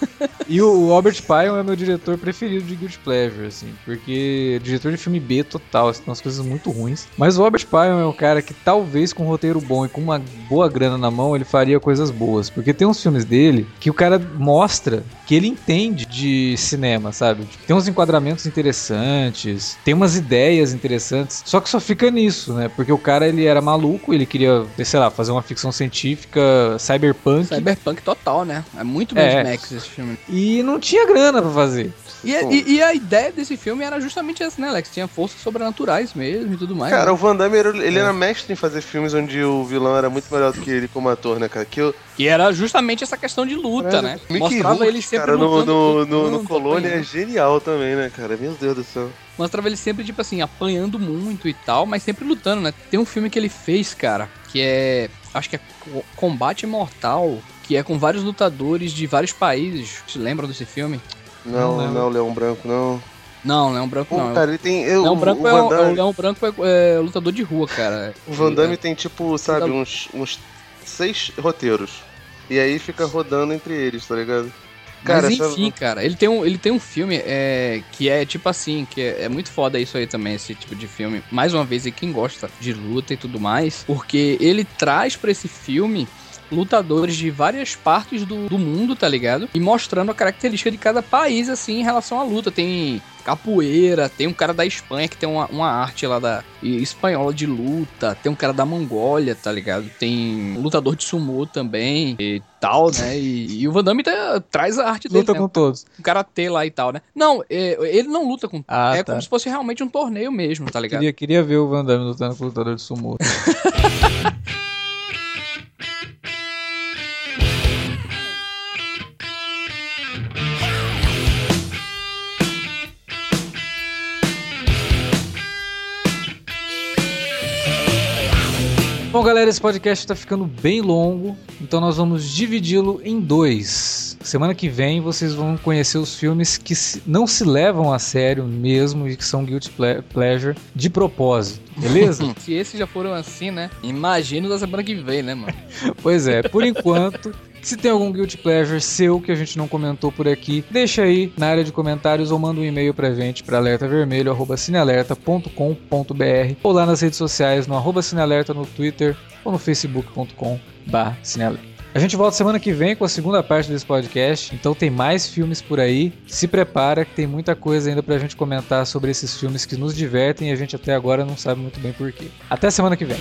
E o, Albert Pion é meu diretor preferido de Guilty Pleasure, assim, porque é diretor de filme B total, assim, tem umas coisas muito ruins. Mas o Albert Pion é um cara que talvez com um roteiro bom e com uma boa grana na mão, ele faria coisas boas. Porque tem uns filmes dele que o cara mostra que ele entende de cinema, sabe? Tipo, Tem uns enquadramentos interessantes, tem umas ideias interessantes, só que só fica nisso, né? Porque o cara ele era maluco, ele queria, sei lá, fazer uma ficção científica cyberpunk. Cyberpunk total, né? É muito Mad É. Max esse filme. E não tinha grana pra fazer. E, e- e a ideia desse filme era justamente essa, né, Alex? Tinha forças sobrenaturais mesmo e tudo mais. Cara, né? o Van Damme, ele, ele É. era mestre em fazer filmes onde o vilão era muito melhor do que ele como ator, né, cara? Que eu, Que era justamente essa questão de luta, né? Mickey Mostrava Rourke, ele sempre cara, no, lutando, no, no, no Colônia é apanhando. genial também, né, cara? Meu Deus do céu. Mostrava ele sempre, tipo assim, apanhando muito e tal, mas sempre lutando, né? Tem um filme que ele fez, cara, que é. Acho que é Co- Combate Mortal, que é com vários lutadores de vários países. Vocês lembram desse filme? Não, Não não, lembro. Leão Branco, não. Não, Leão Branco Pô, não. cara, ele tem. Eu, Leão o, Branco o é, o- é o Leão Branco é, é lutador de rua, cara. o Van Damme É. tem, tipo, sabe, uns, uns seis roteiros. E aí fica rodando entre eles, tá ligado? Cara, Mas essa- enfim, cara, ele tem um, ele tem um filme é, que é tipo assim, que é, é muito foda isso aí também, esse tipo de filme. Mais uma vez, e quem gosta de luta e tudo mais, porque ele traz pra esse filme lutadores de várias partes do, do mundo, tá ligado? E mostrando a característica de cada país, assim, em relação à luta. Tem capoeira, tem um cara da Espanha que tem uma, uma arte lá da espanhola de luta, tem um cara da Mongólia, tá ligado? Tem um lutador de sumô também e tal, né? E, e o Van Damme tá- traz a arte dele, Luta né? com todos. um karatê lá e tal, né? Não, é, ele não luta com. Ah, é tá. como se fosse realmente um torneio mesmo, tá ligado? Queria, queria ver o Van Damme lutando com o lutador de sumô. Bom, galera, esse podcast tá ficando bem longo, então nós vamos dividi-lo em dois. Semana que vem vocês vão conhecer os filmes que não se levam a sério mesmo e que são guilty ple- pleasure de propósito, beleza? Se esses já foram assim, né? Imagino da semana que vem, né, mano? Pois é, por enquanto, se tem algum guilty pleasure seu que a gente não comentou por aqui, deixa aí na área de comentários ou manda um e-mail pra gente para alertavermelho@cinealerta.com.br ou lá nas redes sociais no arroba cinealerta no Twitter ou no facebook.com/barra cinealerta. A gente volta semana que vem com a segunda parte desse podcast, então tem mais filmes por aí. Se prepara que tem muita coisa ainda pra gente comentar sobre esses filmes que nos divertem e a gente até agora não sabe muito bem porquê. Até semana que vem.